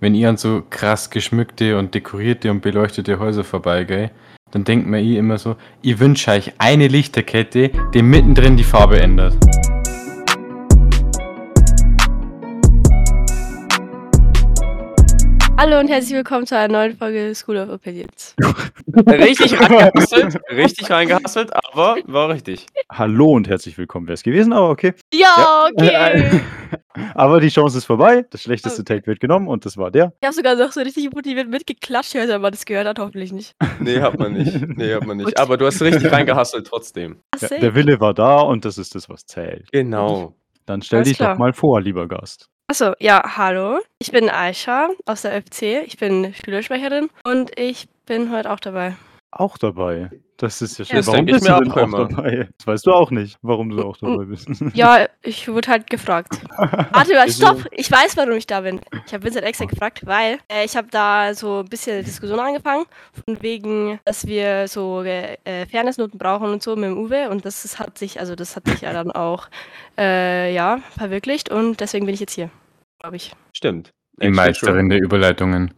wenn ihr an so krass geschmückte und dekorierte und beleuchtete Häuser vorbeigeht, dann denkt man eh immer so, ich wünsche euch eine Lichterkette, die mittendrin die Farbe ändert. Hallo und herzlich willkommen zu einer neuen Folge School of Opinions. Richtig reingehasselt, richtig reingehasselt, aber war richtig. Hallo und herzlich willkommen wäre es gewesen, aber okay. Ja, okay. aber die Chance ist vorbei. Das schlechteste Take wird genommen und das war der. Ich habe sogar noch so richtig motiviert mitgeklatscht, wenn man das gehört hat, hoffentlich nicht. Nee, hat man nicht. Nee, hat man nicht. Aber du hast richtig reingehasselt trotzdem. Ja, der Wille war da und das ist das, was zählt. Genau. Dann stell Alles dich klar. doch mal vor, lieber Gast. Achso, ja, hallo. Ich bin Aisha aus der FC. Ich bin Schülersprecherin und ich bin heute auch dabei. Auch dabei. Das ist ja schön. Das warum bist du denn auch immer. dabei? Das weißt du auch nicht, warum du auch dabei bist. Ja, ich wurde halt gefragt. Warte mal, stopp! Ich weiß, warum ich da bin. Ich habe Vincent extra gefragt, weil äh, ich habe da so ein bisschen Diskussion angefangen, von wegen, dass wir so äh, äh, Fairnessnoten brauchen und so mit dem Uwe und das ist, hat sich, also das hat sich ja dann auch, äh, ja, verwirklicht und deswegen bin ich jetzt hier, glaube ich. Stimmt. Die Meisterin der Überleitungen.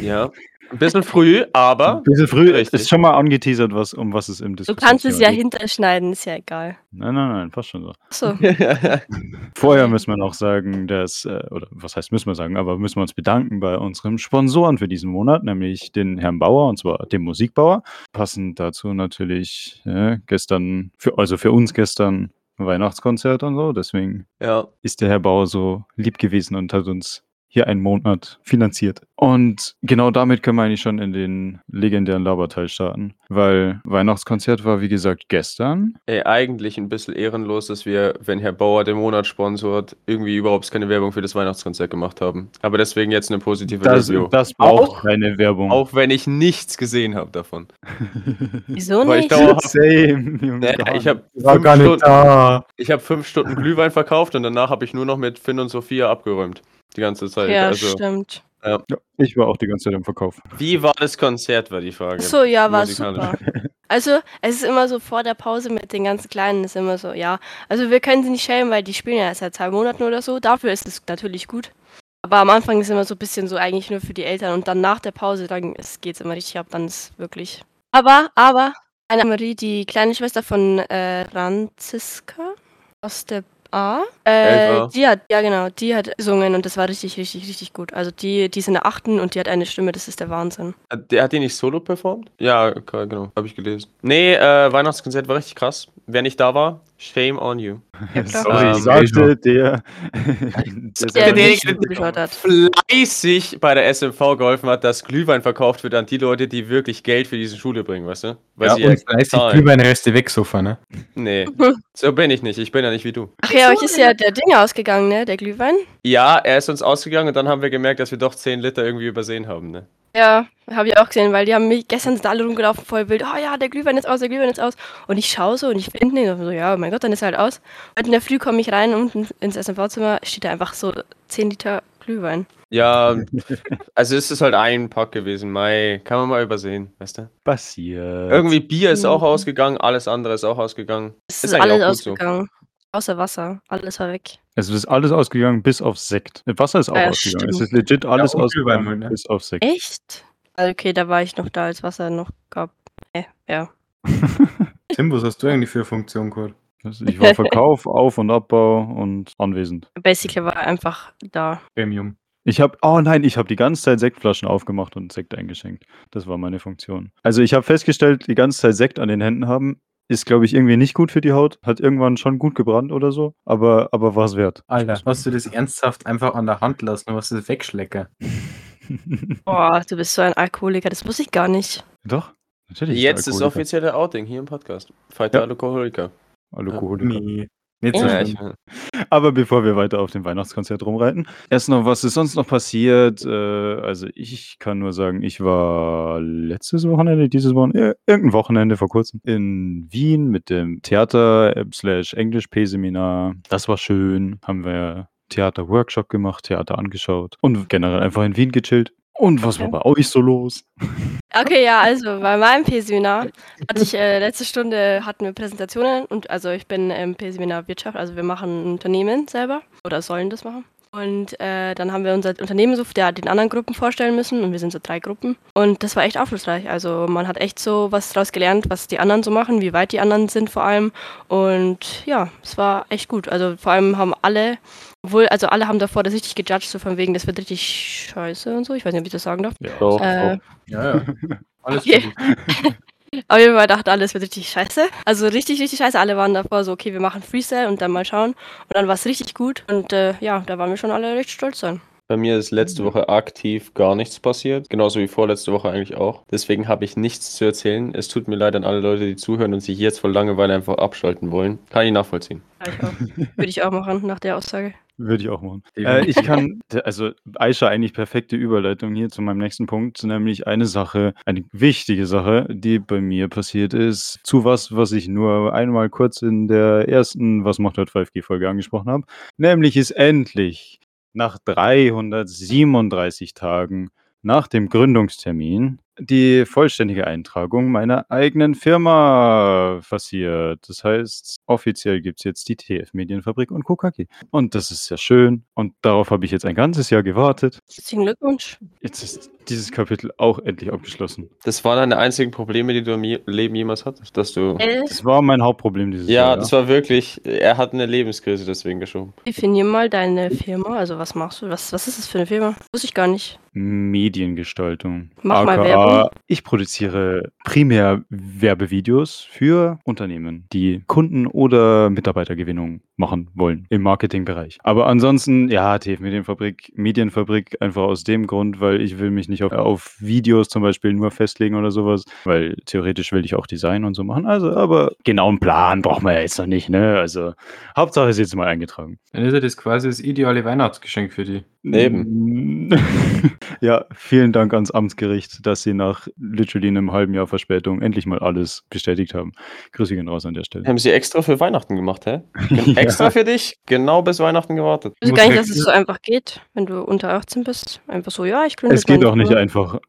Ja. Ein bisschen früh, aber. Ein bisschen früh Richtig. ist schon mal angeteasert, was, um was es im Du Diskussion kannst es ja geht. hinterschneiden, ist ja egal. Nein, nein, nein, passt schon so. Achso, Vorher müssen wir noch sagen, dass, äh, oder was heißt müssen wir sagen, aber müssen wir uns bedanken bei unserem Sponsoren für diesen Monat, nämlich den Herrn Bauer, und zwar dem Musikbauer. Passend dazu natürlich äh, gestern, für, also für uns gestern Weihnachtskonzert und so, deswegen ja. ist der Herr Bauer so lieb gewesen und hat uns hier einen Monat finanziert. Und genau damit können wir eigentlich schon in den legendären Laberteil starten, weil Weihnachtskonzert war, wie gesagt, gestern. Ey, eigentlich ein bisschen ehrenlos, dass wir, wenn Herr Bauer den Monat sponsort, irgendwie überhaupt keine Werbung für das Weihnachtskonzert gemacht haben. Aber deswegen jetzt eine positive Das, Review. das braucht Auch- keine Werbung. Auch wenn ich nichts gesehen habe davon. wieso Weil ich nicht? dauerhaft- Same, Junge, gar ich habe War fünf, gar nicht Stunden- da. ich hab fünf Stunden Glühwein verkauft und danach habe ich nur noch mit Finn und Sophia abgeräumt. Die ganze Zeit. ja, also, stimmt. Ja, ich war auch die ganze Zeit im Verkauf. wie war das Konzert, war die Frage. Achso, ja, war super. Also, es ist immer so vor der Pause mit den ganzen Kleinen, ist immer so, ja. Also, wir können sie nicht schämen, weil die spielen ja erst seit zwei Monaten oder so. Dafür ist es natürlich gut. Aber am Anfang ist immer so ein bisschen so eigentlich nur für die Eltern und dann nach der Pause, dann geht es immer richtig ab, dann ist wirklich. Aber, aber, eine Marie, die kleine Schwester von äh, Franziska aus der A, äh, die hat, ja genau, die hat gesungen und das war richtig, richtig, richtig gut. Also die, die ist in der achten und die hat eine Stimme, das ist der Wahnsinn. Hat- Der hat die nicht solo performt? Ja, okay, genau, habe ich gelesen. Nee, äh, Weihnachtskonzert war richtig krass. Wer nicht da war, shame on you. Ja. Sorry, Ähm, sagte der, Der der nicht der-. Fleißig bei der SMV geholfen hat, dass Glühwein verkauft wird an die Leute, die wirklich Geld für diese Schule bringen, weißt du? Weil Ja, sie und 30 zahlen. Glühweinreste wegsofa, ne? Nee, so bin ich nicht. Ich bin ja nicht wie du. Ach ja, euch ist ja der Ding ausgegangen, ne? Der Glühwein. Ja, er ist uns ausgegangen und dann haben wir gemerkt, dass wir doch 10 Liter irgendwie übersehen haben, ne? Ja, habe ich auch gesehen, weil die haben mich gestern sind alle rumgelaufen, voll wild. Oh ja, der Glühwein ist aus, der Glühwein ist aus. Und ich schaue so und ich finde ihn. Und so, ja, oh mein Gott, dann ist er halt aus. Heute in der Früh komme ich rein und ins SMV-Zimmer steht da einfach so 10 Liter Glühwein. Ja, also es ist halt ein Pack gewesen. Mai, kann man mal übersehen, weißt du? passiert. Irgendwie Bier ist auch Mhm. ausgegangen, alles andere ist auch ausgegangen. Es Ist ist, eigentlich alles auch gut so. Außer Wasser. Alles war weg. Es ist alles ausgegangen, bis auf Sekt. Wasser ist auch Ah Ja, ausgegangen. stimmt. Es ist legit alles und ausgegangen, Glühwein, ne? bis auf Sekt. Echt? Also Okay, da war ich noch da, als Wasser noch gab. Äh, ja. Tim, was hast du eigentlich für Funktion, Kurt? Also Ich war Verkauf, Auf- und Abbau und anwesend. Basically war er einfach da. Premium. Ich habe, oh nein, ich habe die ganze Zeit Sektflaschen aufgemacht und Sekt eingeschenkt. Das war meine Funktion. Also ich habe festgestellt, die ganze Zeit Sekt an den Händen haben, ist, glaube ich, irgendwie nicht gut für die Haut. Hat irgendwann schon gut gebrannt oder so, aber, aber war es wert. Alter, hast du das ernsthaft einfach an der Hand lassen und was ist wegschlecker? Boah, du bist so ein Alkoholiker, das wusste ich gar nicht. Doch, natürlich. Jetzt ist offizielle Outing hier im Podcast. Fighter Ja. Alkoholiker. Alkoholiker. Nee. Nicht so Ja, schlimm. Aber bevor wir weiter auf dem Weihnachtskonzert rumreiten, erst noch, was ist sonst noch passiert? Äh, also ich kann nur sagen, ich war letztes Wochenende, dieses Wochenende, äh, irgendein Wochenende vor kurzem in Wien mit dem Theater äh, slash Englisch P-Seminar. Das war schön. Haben wir Theater-Workshop gemacht, Theater angeschaut und generell einfach in Wien gechillt. Und was war bei euch so los? Okay, ja, also bei meinem P-Seminar hatte ich äh, letzte Stunde hatten wir Präsentationen und also ich bin im P-Seminar Wirtschaft, also wir machen ein Unternehmen selber oder sollen das machen. Und äh, dann haben wir unser Unternehmen so der, den anderen Gruppen vorstellen müssen und wir sind so drei Gruppen. Und das war echt aufschlussreich. Also man hat echt so was daraus gelernt, was die anderen so machen, wie weit die anderen sind vor allem. Und ja, es war echt gut. Also vor allem haben alle, obwohl, also alle haben davor das richtig gejudged, so von wegen, das wird richtig scheiße und so. Ich weiß nicht, ob ich das sagen darf. Ja. Doch, Äh, doch. Ja, ja. Alles Okay. Auf jeden Fall dachte alles wird richtig scheiße. Also richtig, richtig scheiße. Alle waren davor so, okay, wir machen Freestyle und dann mal schauen. Und dann war es richtig gut. Und äh, ja, da waren wir schon alle recht stolz dann. Bei mir ist letzte Woche aktiv gar nichts passiert, genauso wie vorletzte Woche eigentlich auch. Deswegen habe ich nichts zu erzählen. Es tut mir leid an alle Leute, die zuhören und sich jetzt vor Langeweile einfach abschalten wollen. Kann ich nachvollziehen. Ja, ich auch. Würde ich auch machen nach der Aussage. Würde ich auch machen. Äh, ich kann, also Aisha, eigentlich perfekte Überleitung hier zu meinem nächsten Punkt, nämlich eine Sache, eine wichtige Sache, die bei mir passiert ist, zu was, was ich nur einmal kurz in der ersten Was macht dort 5G-Folge angesprochen habe, nämlich ist endlich nach 337 Tagen nach dem Gründungstermin die vollständige Eintragung meiner eigenen Firma passiert. Das heißt, offiziell gibt es jetzt die TF Medienfabrik und KKG. Und das ist sehr schön. Und darauf habe ich jetzt ein ganzes Jahr gewartet. Herzlichen Glückwunsch. Jetzt ist dieses Kapitel auch endlich abgeschlossen. Das waren deine einzigen Probleme, die du im Je- Leben jemals hattest, dass du. Äh, Das war mein Hauptproblem dieses Ja, Jahr. das war wirklich. Er hat eine Lebenskrise deswegen geschoben. definier mal deine Firma. Also was machst du? Was, was ist das für eine Firma? Wusste ich gar nicht. Mediengestaltung. Mach mal AKA, Werbung. Ich produziere primär Werbevideos für Unternehmen, die Kunden- oder Mitarbeitergewinnung machen wollen im Marketingbereich. Aber ansonsten, ja, TF Medienfabrik, Medienfabrik einfach aus dem Grund, weil ich will mich nicht auf, auf Videos zum Beispiel nur festlegen oder sowas, weil theoretisch will ich auch Design und so machen. Also, aber genau einen Plan braucht man ja jetzt noch nicht, ne? Also, Hauptsache ist jetzt mal eingetragen. Dann ist ja das quasi das ideale Weihnachtsgeschenk für die. Eben. Ja, vielen Dank ans Amtsgericht, dass sie nach literally einem halben Jahr Verspätung endlich mal alles bestätigt haben. Grüße gehen raus an der Stelle. Haben sie extra für Weihnachten gemacht, hä? Ja. Extra für dich? Genau bis Weihnachten gewartet. Ich Muss gar nicht, dass es so einfach geht, wenn du unter 18 bist. Einfach so, ja, ich gründe Es geht auch nicht einfach.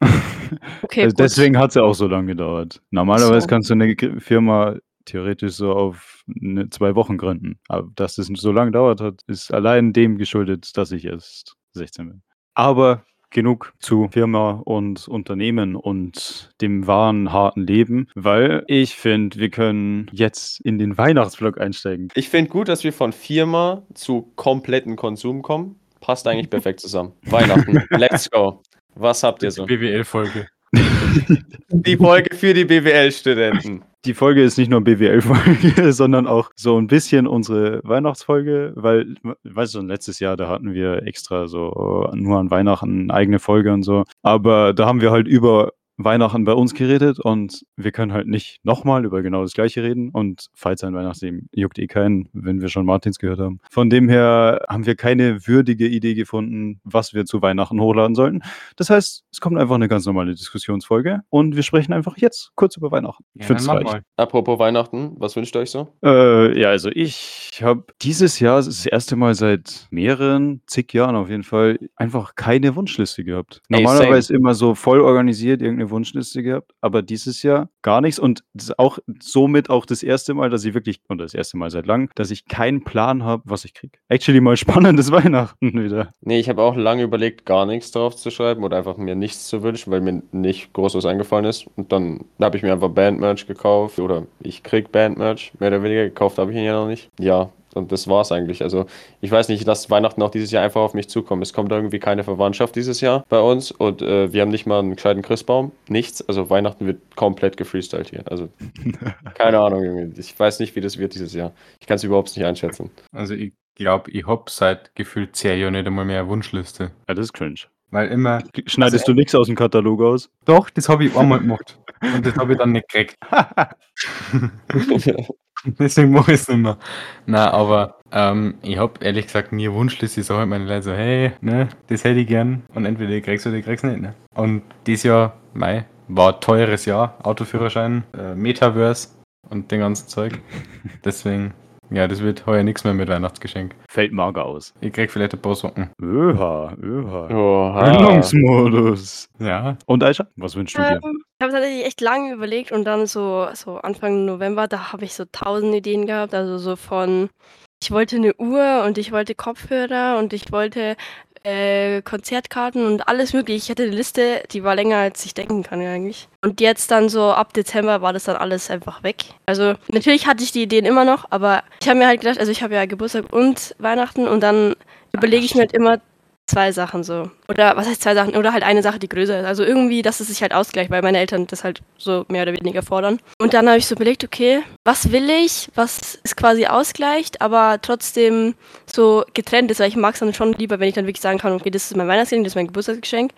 Okay, Also gut. deswegen hat es ja auch so lange gedauert. Normalerweise So. kannst du eine Firma theoretisch so auf eine, zwei Wochen gründen. Aber dass es so lange dauert hat, ist allein dem geschuldet, dass ich erst 16 bin. Aber genug zu Firma und Unternehmen und dem wahren, harten Leben, weil ich finde, wir können jetzt in den Weihnachtsvlog einsteigen. Ich finde gut, dass wir von Firma zu kompletten Konsum kommen. Passt eigentlich perfekt zusammen. Weihnachten. Let's go. Was habt ihr so? BWL-Folge. Die Folge für die BWL-Studenten. Die Folge ist nicht nur BWL-Folge, sondern auch so ein bisschen unsere Weihnachtsfolge, weil, weißt du, letztes Jahr, da hatten wir extra so nur an Weihnachten eine eigene Folge und so. Aber da haben wir halt über Weihnachten bei uns geredet und wir können halt nicht nochmal über genau das Gleiche reden. Und falls ein Weihnachtsleben juckt eh keinen, wenn wir schon Martins gehört haben. Von dem her haben wir keine würdige Idee gefunden, was wir zu Weihnachten hochladen sollten. Das heißt, es kommt einfach eine ganz normale Diskussionsfolge und wir sprechen einfach jetzt kurz über Weihnachten. Ich Ja, finde dann mal. Apropos Weihnachten, was wünscht ihr euch so? Äh, ja, also ich habe dieses Jahr, das, ist das erste Mal seit mehreren, zig Jahren auf jeden Fall, einfach keine Wunschliste gehabt. Ey, Normalerweise immer so voll organisiert irgendeine Wunschliste gehabt, aber dieses Jahr gar nichts und auch somit auch das erste Mal, dass ich wirklich, oder das erste Mal seit langem, dass ich keinen Plan habe, was ich kriege. Actually mal spannendes Weihnachten wieder. Nee, ich habe auch lange überlegt, gar nichts drauf zu schreiben oder einfach mir nichts zu wünschen, weil mir nicht groß was eingefallen ist. Und dann habe ich mir einfach Bandmerch gekauft oder ich krieg Bandmerch, mehr oder weniger. Gekauft habe ich ihn ja noch nicht. Ja, und das war's eigentlich. Also ich weiß nicht, ich lasse Weihnachten auch dieses Jahr einfach auf mich zukommen. Es kommt irgendwie keine Verwandtschaft dieses Jahr bei uns und äh, wir haben nicht mal einen gescheiten Christbaum. Nichts. Also Weihnachten wird komplett gefreestylt hier. Also keine Ahnung. Ich weiß nicht, wie das wird dieses Jahr. Ich kann es überhaupt nicht einschätzen. Also ich glaube, ich hab seit gefühlt zehn Jahren nicht einmal mehr eine Wunschliste. Ja, das ist cringe. Weil immer, Schneidest du nichts aus dem Katalog aus? doch, das habe ich einmal gemacht. Und das habe ich dann nicht gekriegt. Deswegen mache ich es nicht mehr. Nein, aber ähm, ich habe ehrlich gesagt nie Wunschliste. Ich sage halt meine Leute so, hey, ne, das hätte ich gern. Und entweder ich krieg's oder ich krieg's nicht. Ne? Und dieses Jahr, Mai, war ein teures Jahr. Autoführerschein, äh, Metaverse und den ganzen Zeug. Deswegen, ja, das wird heuer nichts mehr mit Weihnachtsgeschenk. Fällt mager aus. Ich krieg vielleicht ein paar Socken. Öha, öha. Oha. Gründungsmodus. Ja. Und Aisha, was wünschst du dir? Ähm, ich habe tatsächlich echt lange überlegt und dann so, so Anfang November, da habe ich so tausend Ideen gehabt. Also so von ich wollte eine Uhr und ich wollte Kopfhörer und ich wollte äh, Konzertkarten und alles mögliche. Ich hatte eine Liste, die war länger, als ich denken kann eigentlich. Und jetzt dann so ab Dezember war das dann alles einfach weg. Also natürlich hatte ich die Ideen immer noch, aber ich habe mir halt gedacht, also ich habe ja Geburtstag und Weihnachten und dann überlege ich mir halt immer zwei Sachen so. Oder was heißt zwei Sachen? Oder halt eine Sache, die größer ist. Also irgendwie, dass es sich halt ausgleicht, weil meine Eltern das halt so mehr oder weniger fordern. Und dann habe ich so überlegt, okay, was will ich, was ist quasi ausgleicht, aber trotzdem so getrennt ist, weil ich mag es dann schon lieber, wenn ich dann wirklich sagen kann, okay, das ist mein Weihnachtsgeschenk, das ist mein Geburtstagsgeschenk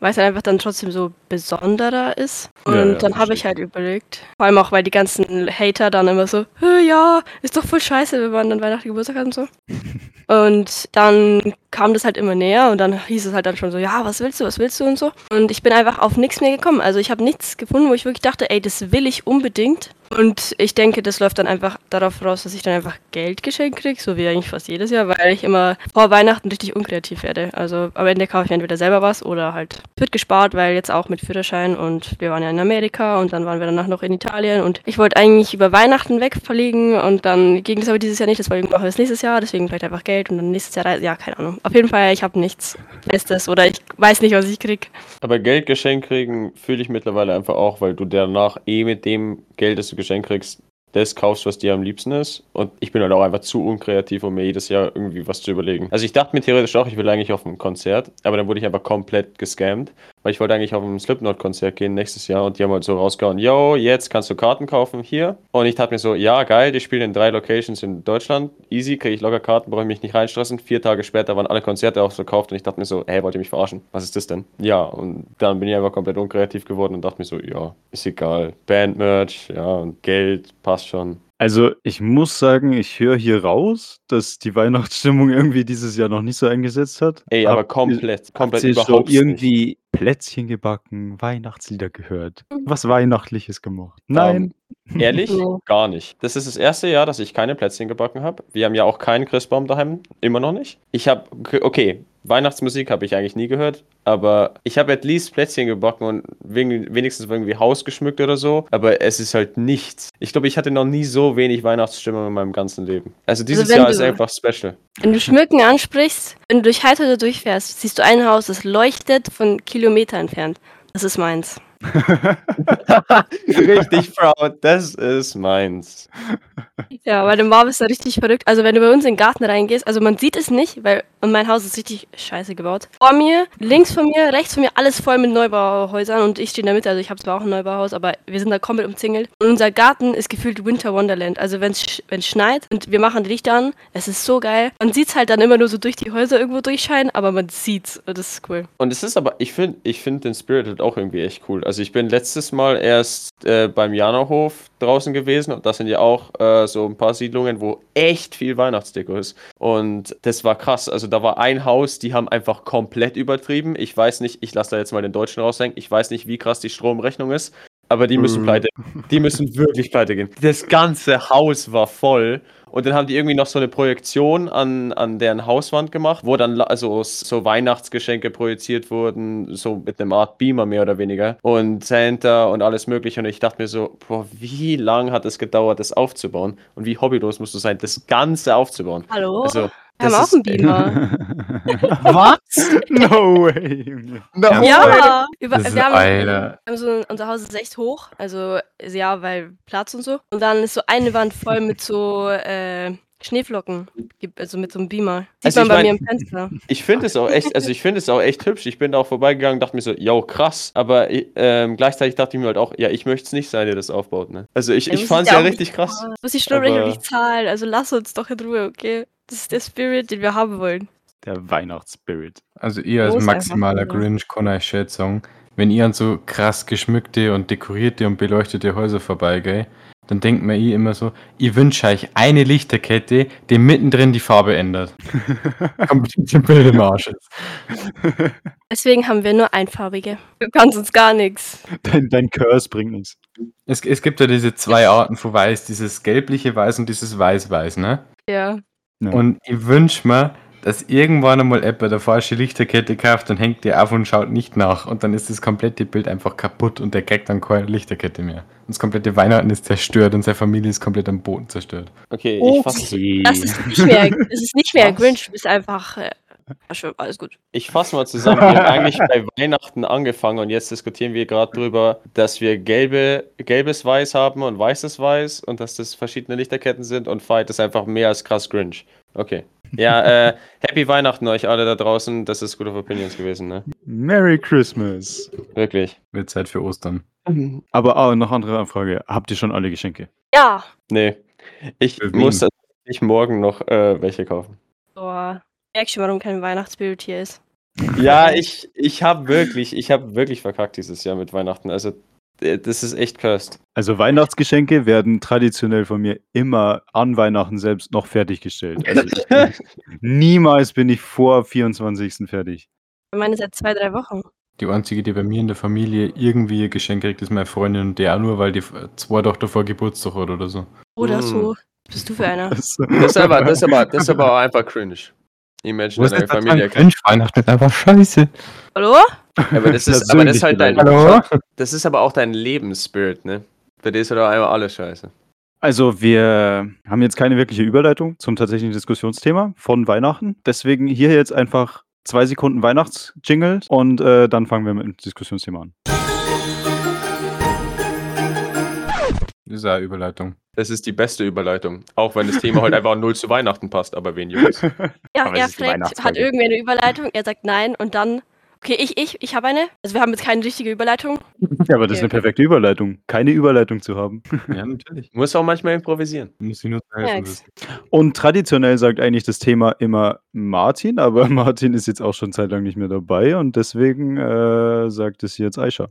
weil es halt einfach dann trotzdem so besonderer ist. Und Ja, ja, dann habe ich halt überlegt, vor allem auch, weil die ganzen Hater dann immer so, "Hä, ja, ist doch voll scheiße, wenn man dann Weihnachten Geburtstag hat und so. und dann kam das halt immer näher und dann hieß es halt dann schon so, ja, was willst du, was willst du und so. Und ich bin einfach auf nichts mehr gekommen. Also ich habe nichts gefunden, wo ich wirklich dachte, ey, das will ich unbedingt. Und ich denke, das läuft dann einfach darauf voraus, dass ich dann einfach Geld geschenkt kriege, so wie eigentlich fast jedes Jahr, weil ich immer vor Weihnachten richtig unkreativ werde. Also am Ende kaufe ich entweder selber was oder halt wird gespart, weil jetzt auch mit Führerschein und wir waren ja in Amerika und dann waren wir danach noch in Italien und ich wollte eigentlich über Weihnachten wegverlegen und dann ging das aber dieses Jahr nicht, deswegen machen wir es nächstes Jahr, deswegen vielleicht einfach Geld und dann nächstes Jahr, reisen. ja, keine Ahnung. Auf jeden Fall, ich habe nichts Festes oder ich weiß nicht, was ich krieg. Aber Geld geschenkt kriegen fühle ich mittlerweile einfach auch, weil du danach eh mit dem Geld, das du geschenkt kriegst, das kaufst, was dir am liebsten ist. Und ich bin halt auch einfach zu unkreativ, um mir jedes Jahr irgendwie was zu überlegen. Also ich dachte mir theoretisch auch, ich will eigentlich auf ein Konzert, aber dann wurde ich einfach komplett gescammt, weil ich wollte eigentlich auf ein Slipknot-Konzert gehen nächstes Jahr und die haben halt so rausgehauen, yo, jetzt kannst du Karten kaufen hier. Und ich dachte mir so, ja, geil, die spielen in drei Locations in Deutschland, easy, kriege ich locker Karten, brauche ich mich nicht reinstressen. Vier Tage später waren alle Konzerte ausverkauft und ich dachte mir so, hey, wollt ihr mich verarschen? Was ist das denn? Ja, und dann bin ich einfach komplett unkreativ geworden und dachte mir so, ja, ist egal. Bandmerch, ja, und Geld passt schon. Also, ich muss sagen, ich höre hier raus, dass die Weihnachtsstimmung irgendwie dieses Jahr noch nicht so eingesetzt hat. Ey, aber ihr- komplett, komplett Habt ihr schon überhaupt nicht. irgendwie Plätzchen gebacken, Weihnachtslieder gehört, was Weihnachtliches gemacht? Nein. Ehrlich? Nee. Gar nicht. Das ist das erste Jahr, dass ich keine Plätzchen gebacken habe. Wir haben ja auch keinen Christbaum daheim, immer noch nicht. Ich habe, okay, Weihnachtsmusik habe ich eigentlich nie gehört, aber ich habe at least Plätzchen gebacken und wenigstens irgendwie Haus geschmückt oder so, aber es ist halt nichts. Ich glaube, ich hatte noch nie so wenig Weihnachtsstimmung in meinem ganzen Leben. Also dieses wenn Jahr du- ist einfach special. Wenn du Schmücken ansprichst, wenn du durch Heiter durchfährst, siehst du ein Haus, das leuchtet von Kilometer entfernt. Das ist meins. Richtig proud, das ist meins. Ja, weil der Marv ist da richtig verrückt. Also wenn du bei uns in den Garten reingehst, also man sieht es nicht, weil und mein Haus ist richtig scheiße gebaut. Vor mir, links von mir, rechts von mir, alles voll mit Neubauhäusern und ich stehe in der Mitte. Also ich habe zwar auch ein Neubauhaus, aber wir sind da komplett umzingelt. Und unser Garten ist gefühlt Winter Wonderland. Also wenn es schneit und wir machen die Lichter an, es ist so geil. Man sieht es halt dann immer nur so durch die Häuser irgendwo durchscheinen, aber man sieht's. Und Das ist cool. Und es ist aber, ich finde ich find den Spirit halt auch irgendwie echt cool. Also ich bin letztes Mal erst äh, beim Janohof draußen gewesen und das sind ja auch äh, so ein paar Siedlungen, wo echt viel Weihnachtsdeko ist. Und das war krass. Also da war ein Haus, die haben einfach komplett übertrieben. Ich weiß nicht, ich lasse da jetzt mal den Deutschen raushängen, ich weiß nicht, wie krass die Stromrechnung ist. Aber die müssen Mhm. pleite. Die müssen wirklich pleite gehen. Das ganze Haus war voll. Und dann haben die irgendwie noch so eine Projektion an, an deren Hauswand gemacht, wo dann also so Weihnachtsgeschenke projiziert wurden, so mit einem Art Beamer mehr oder weniger. Und Santa und alles mögliche. Und ich dachte mir so, boah, wie lang hat es gedauert, das aufzubauen? Und wie hobbylos musst du sein, das Ganze aufzubauen? Hallo? Also, wir haben auch einen Beamer. Was? no way. Junge. Ja. ja, über, wir haben. Wir haben so, unser Haus ist echt hoch, also ja, weil Platz und so. Und dann ist so eine Wand voll mit so äh, Schneeflocken, also mit so einem Beamer. Sieht Also man ich bei mein- mir im Fenster. Ich finde es auch echt, also ich finde es auch echt hübsch. Ich bin da auch vorbeigegangen, dachte mir so, yo, krass. Aber ähm, gleichzeitig dachte ich mir halt auch, ja, ich möchte es nicht sein, der das aufbaut, ne? Also ich, Ja, ich muss fand es ja richtig krass. Du musst die Stromrechnung Aber- nicht zahlen, also lass uns doch in Ruhe, okay? Das ist der Spirit, den wir haben wollen. Der Weihnachtsspirit. Also ihr als maximaler. Grinch kann euch schätzen, sagen, wenn ihr an so krass geschmückte und dekorierte und beleuchtete Häuser vorbeigeht, dann denkt man eh immer so, ich wünsche euch eine Lichterkette, die mittendrin die Farbe ändert. Komplett im Bild im Arsch. Deswegen haben wir nur einfarbige. Du kannst uns gar nichts. Dein, dein Curse bringt nichts. Es, es gibt ja diese zwei Arten von Weiß, dieses gelbliche Weiß und dieses Weiß-Weiß, ne? Ja. Ja. Und ich wünsche mir, dass irgendwann einmal jemand eine falsche Lichterkette kauft und hängt die auf und schaut nicht nach. Und dann ist das komplette Bild einfach kaputt und der kriegt dann keine Lichterkette mehr. Und das komplette Weihnachten ist zerstört und seine Familie ist komplett am Boden zerstört. Okay, Oh, ich fasse Das ist nicht mehr, das ist nicht mehr? Grinch, du bist einfach. Alles gut. ich fass mal zusammen. Wir haben eigentlich bei Weihnachten angefangen und jetzt diskutieren wir gerade drüber, dass wir gelbe, gelbes Weiß haben und weißes Weiß und dass das verschiedene Lichterketten sind und Fight ist einfach mehr als krass Grinch. Okay. Ja, äh, Happy Weihnachten euch alle da draußen. Das ist Good of Opinions gewesen, ne? Merry Christmas. Wirklich. Wird Zeit für Ostern. Aber ah, noch andere Anfrage. Habt ihr schon alle Geschenke? Ja. Nee. Ich muss tatsächlich morgen noch äh, welche kaufen. Boah. Merk schon, warum kein Weihnachtsbild hier ist. Ja, ich, ich habe wirklich, ich habe wirklich verkackt dieses Jahr mit Weihnachten. Also, äh, das ist echt cursed. Also Weihnachtsgeschenke werden traditionell von mir immer an Weihnachten selbst noch fertiggestellt. Also niemals bin ich vor 24. fertig. Ich meine, seit zwei, drei Wochen. Die einzige, die bei mir in der Familie irgendwie ein Geschenk kriegt, ist meine Freundin und der auch nur, weil die zwei Tage davor Geburtstag hat oder so. Oder so. Was bist du für einer? Das ist aber, das ist aber, das ist aber auch einfach cringe. Imagine deine Familie. Mensch, Weihnachten ist einfach scheiße. Hallo? Aber das ist, aber das ist halt dein, Hallo? das ist aber auch dein Lebensspirit, ne? Bei dir ist halt auch einfach alles scheiße. Also wir haben jetzt keine wirkliche Überleitung zum tatsächlichen Diskussionsthema von Weihnachten. Deswegen hier jetzt einfach zwei Sekunden Weihnachtsjingle und äh, dann fangen wir mit dem Diskussionsthema an. Das ist eine Überleitung. Das ist die beste Überleitung. Auch wenn das Thema halt einfach null zu Weihnachten passt, aber wen juckt's? Ja, er fragt, hat irgendwer eine Überleitung, er sagt nein und dann. Okay, ich, ich, ich habe eine. Also wir haben jetzt keine richtige Überleitung. Ja, aber das ist eine perfekte Überleitung. Keine Überleitung zu haben. Ja, natürlich. Muss auch manchmal improvisieren. Muss ich nur helfen. Und traditionell sagt eigentlich das Thema immer Martin, aber Martin ist jetzt auch schon Zeit lang nicht mehr dabei und deswegen äh, sagt es jetzt Aisha.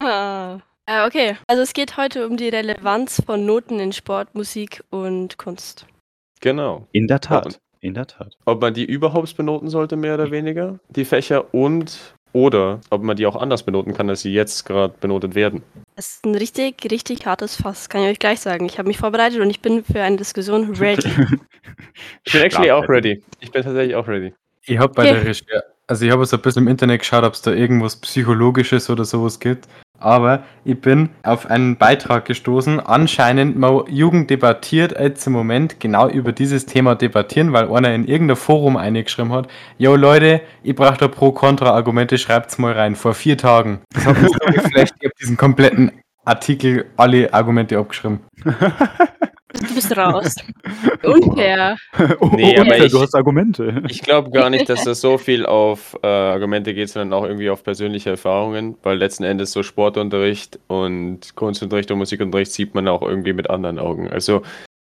Ah. Äh, okay, also es geht heute um die Relevanz von Noten in Sport, Musik und Kunst. Genau. In der Tat. Tat. In der Tat. Ob man die überhaupt benoten sollte, mehr oder weniger, die Fächer, und oder ob man die auch anders benoten kann, als sie jetzt gerade benotet werden. Das ist ein richtig, richtig hartes Fass, kann ich euch gleich sagen. Ich habe mich vorbereitet und ich bin für eine Diskussion ready. Ich bin actually auch ready. Ich bin tatsächlich auch ready. Ich habe bei Okay. der Recherche, also ich habe so ein bisschen im Internet geschaut, ob es da irgendwas Psychologisches oder sowas gibt. Aber ich bin auf einen Beitrag gestoßen. Anscheinend, mal Jugend debattiert jetzt im Moment genau über dieses Thema debattieren, weil einer in irgendein Forum eingeschrieben hat, yo Leute, ich brauche da Pro-Kontra-Argumente, schreibt's mal rein. Vor vier Tagen. Das hat. Ich habe diesen kompletten Artikel, alle Argumente abgeschrieben. Du bist raus. Unfair. oh, Nee, aber ich- du hast Argumente. Ich glaube gar nicht, dass das so viel auf äh, Argumente geht, sondern auch irgendwie auf persönliche Erfahrungen, weil letzten Endes so Sportunterricht und Kunstunterricht und Musikunterricht sieht man auch irgendwie mit anderen Augen. Also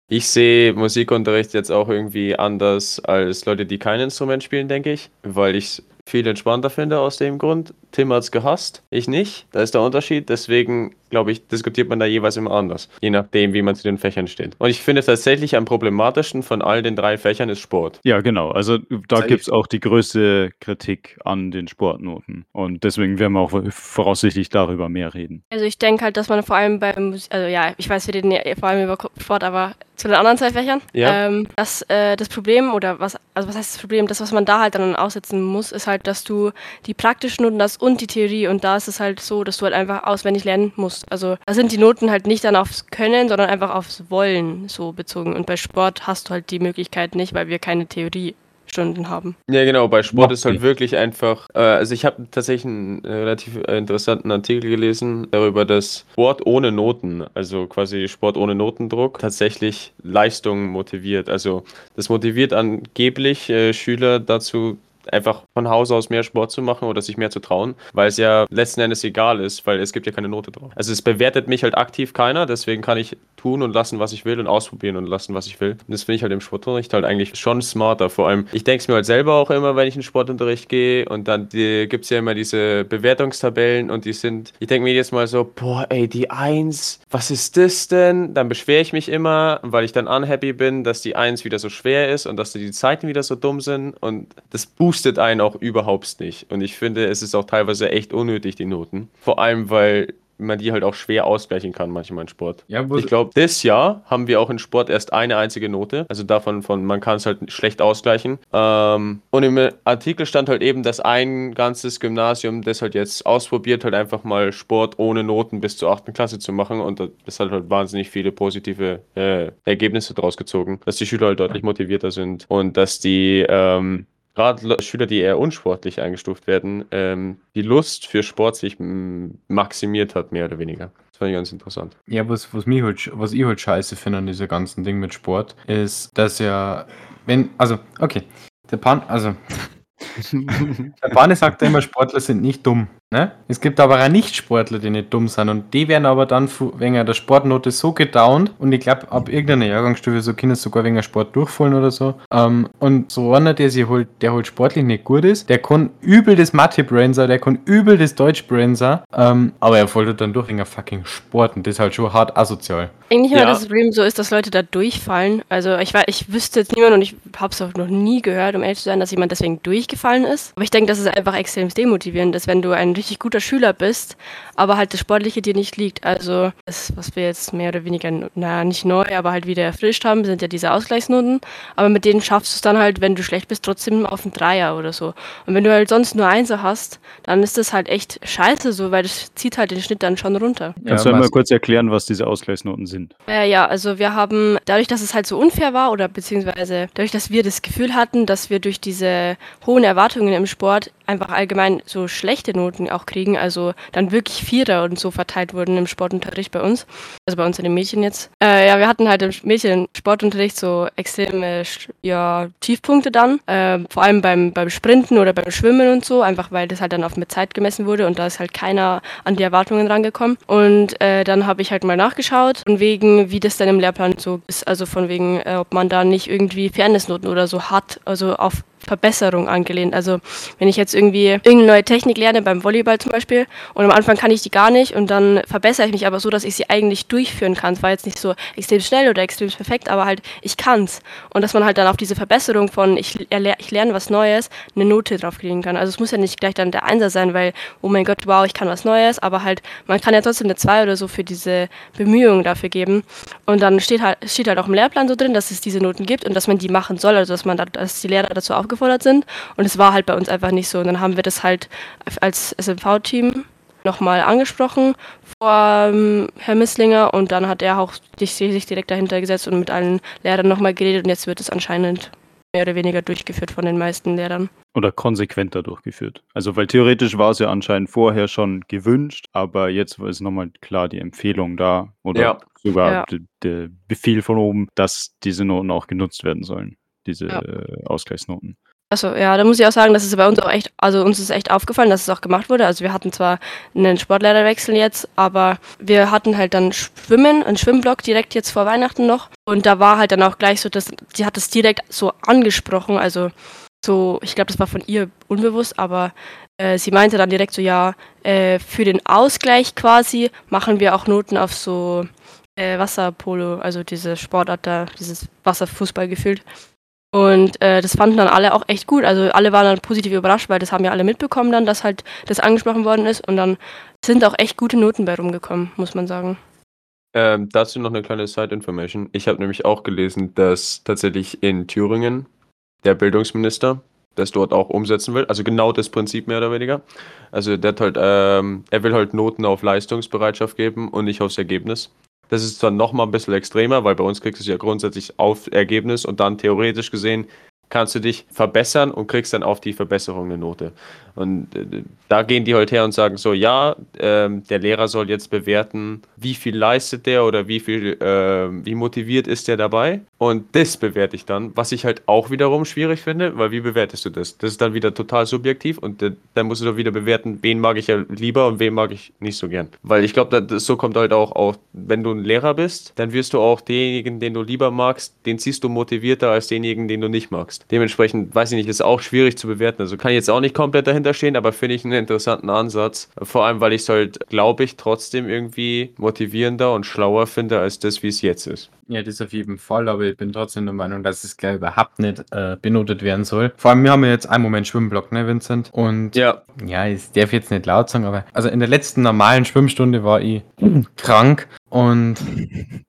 ich sehe Musikunterricht jetzt auch irgendwie anders als Leute, die kein Instrument spielen, denke ich, weil ich viel entspannter finde aus dem Grund. Tim hat es gehasst, ich nicht. Da ist der Unterschied. Deswegen, glaube ich, diskutiert man da jeweils immer anders. Je nachdem, wie man zu den Fächern steht. Und ich finde tatsächlich am problematischsten von all den drei Fächern ist Sport. Ja, genau. Also da gibt es auch die größte Kritik an den Sportnoten. Und deswegen werden wir auch voraussichtlich darüber mehr reden. Also ich denke halt, dass man vor allem beim Musik, also ja, ich weiß, wir reden ja vor allem über Sport, aber zu den anderen zwei Fächern, Ja. ähm, dass äh, das Problem oder was, also was heißt das Problem, das, was man da halt dann aussetzen muss, ist halt, dass du die praktischen Noten hast und die Theorie und da ist es halt so, dass du halt einfach auswendig lernen musst. Also da sind die Noten halt nicht dann aufs Können, sondern einfach aufs Wollen so bezogen und bei Sport hast du halt die Möglichkeit nicht, weil wir keine Theoriestunden haben. Ja, genau, bei Sport ist halt wirklich einfach. Äh, also, ich habe tatsächlich einen äh, relativ äh, interessanten Artikel gelesen darüber, dass Sport ohne Noten, also quasi Sport ohne Notendruck, tatsächlich Leistung motiviert. Also, das motiviert angeblich äh, Schüler dazu, einfach von Haus aus mehr Sport zu machen oder sich mehr zu trauen, weil es ja letzten Endes egal ist, weil es gibt ja keine Note drauf. Also es bewertet mich halt aktiv keiner, deswegen kann ich tun und lassen, was ich will und ausprobieren und lassen, was ich will. Und das finde ich halt im Sportunterricht halt eigentlich schon smarter. Vor allem, ich denke es mir halt selber auch immer, wenn ich in den Sportunterricht gehe und dann gibt es ja immer diese Bewertungstabellen und die sind, ich denke mir jetzt mal so, boah, ey, die Eins, was ist das denn? Dann beschwere ich mich immer, weil ich dann unhappy bin, dass die Eins wieder so schwer ist und dass die Zeiten wieder so dumm sind und das boostet einen auch überhaupt nicht. Und ich finde, es ist auch teilweise echt unnötig, die Noten. Vor allem, weil man die halt auch schwer ausgleichen kann manchmal in Sport. Ja, Ich glaube, das Jahr haben wir auch in Sport erst eine einzige Note. Also davon von, man kann es halt schlecht ausgleichen. Ähm, und im Artikel stand halt eben, dass ein ganzes Gymnasium das halt jetzt ausprobiert, halt einfach mal Sport ohne Noten bis zur 8. Klasse zu machen. Und das hat halt wahnsinnig viele positive äh, Ergebnisse draus gezogen. Dass die Schüler halt deutlich motivierter sind und dass die ähm, gerade Schüler, die eher unsportlich eingestuft werden, ähm, die Lust für Sport sich maximiert hat, mehr oder weniger. Das fand ich ganz interessant. Ja, was, was, mich halt, was ich halt scheiße finde an diesem ganzen Ding mit Sport, ist, dass ja, wenn, also, okay, der Pan, also, der Pane sagt ja immer, Sportler sind nicht dumm. Ne? Es gibt aber auch Nicht-Sportler, die nicht dumm sind und die werden aber dann wegen der Sportnote so gedownt und ich glaube, ab irgendeiner Jahrgangsstufe so Kinder sogar wegen Sport durchfallen oder so. Ähm, und so einer, der sich halt, der halt sportlich nicht gut ist, der kann übel das Mathe-Brain sein, der kann übel das Deutsch-Brain sein, ähm, aber er fällt dann durch wegen fucking Sport und das ist halt schon hart asozial. Eigentlich immer Ja. das Problem so ist, dass Leute da durchfallen. Also ich weiß, ich wüsste jetzt niemand und ich habe es auch noch nie gehört, um ehrlich zu sein, dass jemand deswegen durchgefallen ist. Aber ich denke, dass es einfach extrem demotivierend ist, wenn du ein richtig guter Schüler bist, aber halt das Sportliche dir nicht liegt. Also das, was wir jetzt mehr oder weniger, na nicht neu, aber halt wieder erfrischt haben, sind ja diese Ausgleichsnoten. Aber mit denen schaffst du es dann halt, wenn du schlecht bist, trotzdem auf einen Dreier oder so. Und wenn du halt sonst nur Einser hast, dann ist das halt echt scheiße so, weil das zieht halt den Schnitt dann schon runter. Kannst du Ja, einmal kurz erklären, was diese Ausgleichsnoten sind? Äh, ja, also wir haben, dadurch, dass es halt so unfair war oder beziehungsweise dadurch, dass wir das Gefühl hatten, dass wir durch diese hohen Erwartungen im Sport einfach allgemein so schlechte Noten auch kriegen, also dann wirklich Vierer und so verteilt wurden im Sportunterricht bei uns, also bei uns in den Mädchen jetzt. Äh, ja, wir hatten halt im Mädchen-Sportunterricht so extreme ja, Tiefpunkte dann, äh, vor allem beim, beim Sprinten oder beim Schwimmen und so, einfach weil das halt dann auf mit Zeit gemessen wurde und da ist halt keiner an die Erwartungen rangekommen. Und äh, dann habe ich halt mal nachgeschaut, von wegen, wie das dann im Lehrplan so ist, also von wegen, äh, ob man da nicht irgendwie Fairnessnoten oder so hat, also auf Verbesserung angelehnt. Also wenn ich jetzt irgendwie irgendeine neue Technik lerne, beim Volleyball zum Beispiel, und am Anfang kann ich die gar nicht und dann verbessere ich mich aber so, dass ich sie eigentlich durchführen kann. Es war jetzt nicht so extrem schnell oder extrem perfekt, aber halt ich kann's. Und dass man halt dann auf diese Verbesserung von ich, ich lerne was Neues eine Note drauf kriegen kann. Also es muss ja nicht gleich dann der Einser sein, weil, oh mein Gott, wow, ich kann was Neues, aber halt, man kann ja trotzdem eine 2 oder so für diese Bemühungen dafür geben. Und dann steht halt, steht halt auch im Lehrplan so drin, dass es diese Noten gibt und dass man die machen soll, also dass man da, dass die Lehrer dazu aufgefordert sind. Und es war halt bei uns einfach nicht so. Und dann haben wir das halt als SMV-Team nochmal angesprochen vor ähm, Herr Misslinger und dann hat er auch sich, sich direkt dahinter gesetzt und mit allen Lehrern nochmal geredet und jetzt wird es anscheinend mehr oder weniger durchgeführt von den meisten Lehrern. Oder konsequenter durchgeführt. Also, weil theoretisch war es ja anscheinend vorher schon gewünscht, aber jetzt ist nochmal klar die Empfehlung da oder Ja. sogar Ja. der Befehl von oben, dass diese Noten auch genutzt werden sollen, diese Ja. äh, Ausgleichsnoten. Also ja, da muss ich auch sagen, dass es bei uns auch echt, also uns ist echt aufgefallen, dass es auch gemacht wurde. Also wir hatten zwar einen Sportlehrerwechsel jetzt, aber wir hatten halt dann Schwimmen, einen Schwimmblock direkt jetzt vor Weihnachten noch. Und da war halt dann auch gleich so, dass sie hat es direkt so angesprochen. Also so, ich glaube, das war von ihr unbewusst, aber äh, sie meinte dann direkt so, ja, äh, für den Ausgleich quasi machen wir auch Noten auf so äh, Wasserpolo, also diese Sportart da, dieses Wasserfußball gefühlt. Und äh, das fanden dann alle auch echt gut. Also alle waren dann positiv überrascht, weil das haben ja alle mitbekommen dann, dass halt das angesprochen worden ist. Und dann sind auch echt gute Noten bei rumgekommen, muss man sagen. Ähm, dazu noch eine kleine Side-Information. Ich habe nämlich auch gelesen, dass tatsächlich in Thüringen der Bildungsminister das dort auch umsetzen will. Also genau das Prinzip mehr oder weniger. Also der hat halt, ähm, er will halt Noten auf Leistungsbereitschaft geben und nicht aufs Ergebnis. Das ist dann nochmal ein bisschen extremer, weil bei uns kriegst du es ja grundsätzlich auf Ergebnis und dann theoretisch gesehen kannst du dich verbessern und kriegst dann auf die Verbesserung eine Note. Und äh, da gehen die halt her und sagen so, ja, ähm, der Lehrer soll jetzt bewerten, wie viel leistet der oder wie viel, ähm, wie motiviert ist der dabei. Und das bewerte ich dann, was ich halt auch wiederum schwierig finde, weil wie bewertest du das? Das ist dann wieder total subjektiv und äh, dann musst du doch wieder bewerten, wen mag ich ja lieber und wen mag ich nicht so gern. Weil ich glaube, so kommt halt auch, auch, wenn du ein Lehrer bist, dann wirst du auch denjenigen, den du lieber magst, den ziehst du motivierter als denjenigen, den du nicht magst. Dementsprechend, weiß ich nicht, ist auch schwierig zu bewerten. Also kann ich jetzt auch nicht komplett dahinter stehen, aber finde ich einen interessanten Ansatz. Vor allem, weil ich es halt, glaube ich, trotzdem irgendwie motivierender und schlauer finde als das, wie es jetzt ist. Ja, das auf jeden Fall, aber ich bin trotzdem der Meinung, dass es gleich überhaupt nicht äh, benotet werden soll. Vor allem, wir haben ja jetzt einen Moment Schwimmblock, ne, Vincent? Und Ja, ja, ich darf jetzt nicht laut sagen, aber also in der letzten normalen Schwimmstunde war ich krank und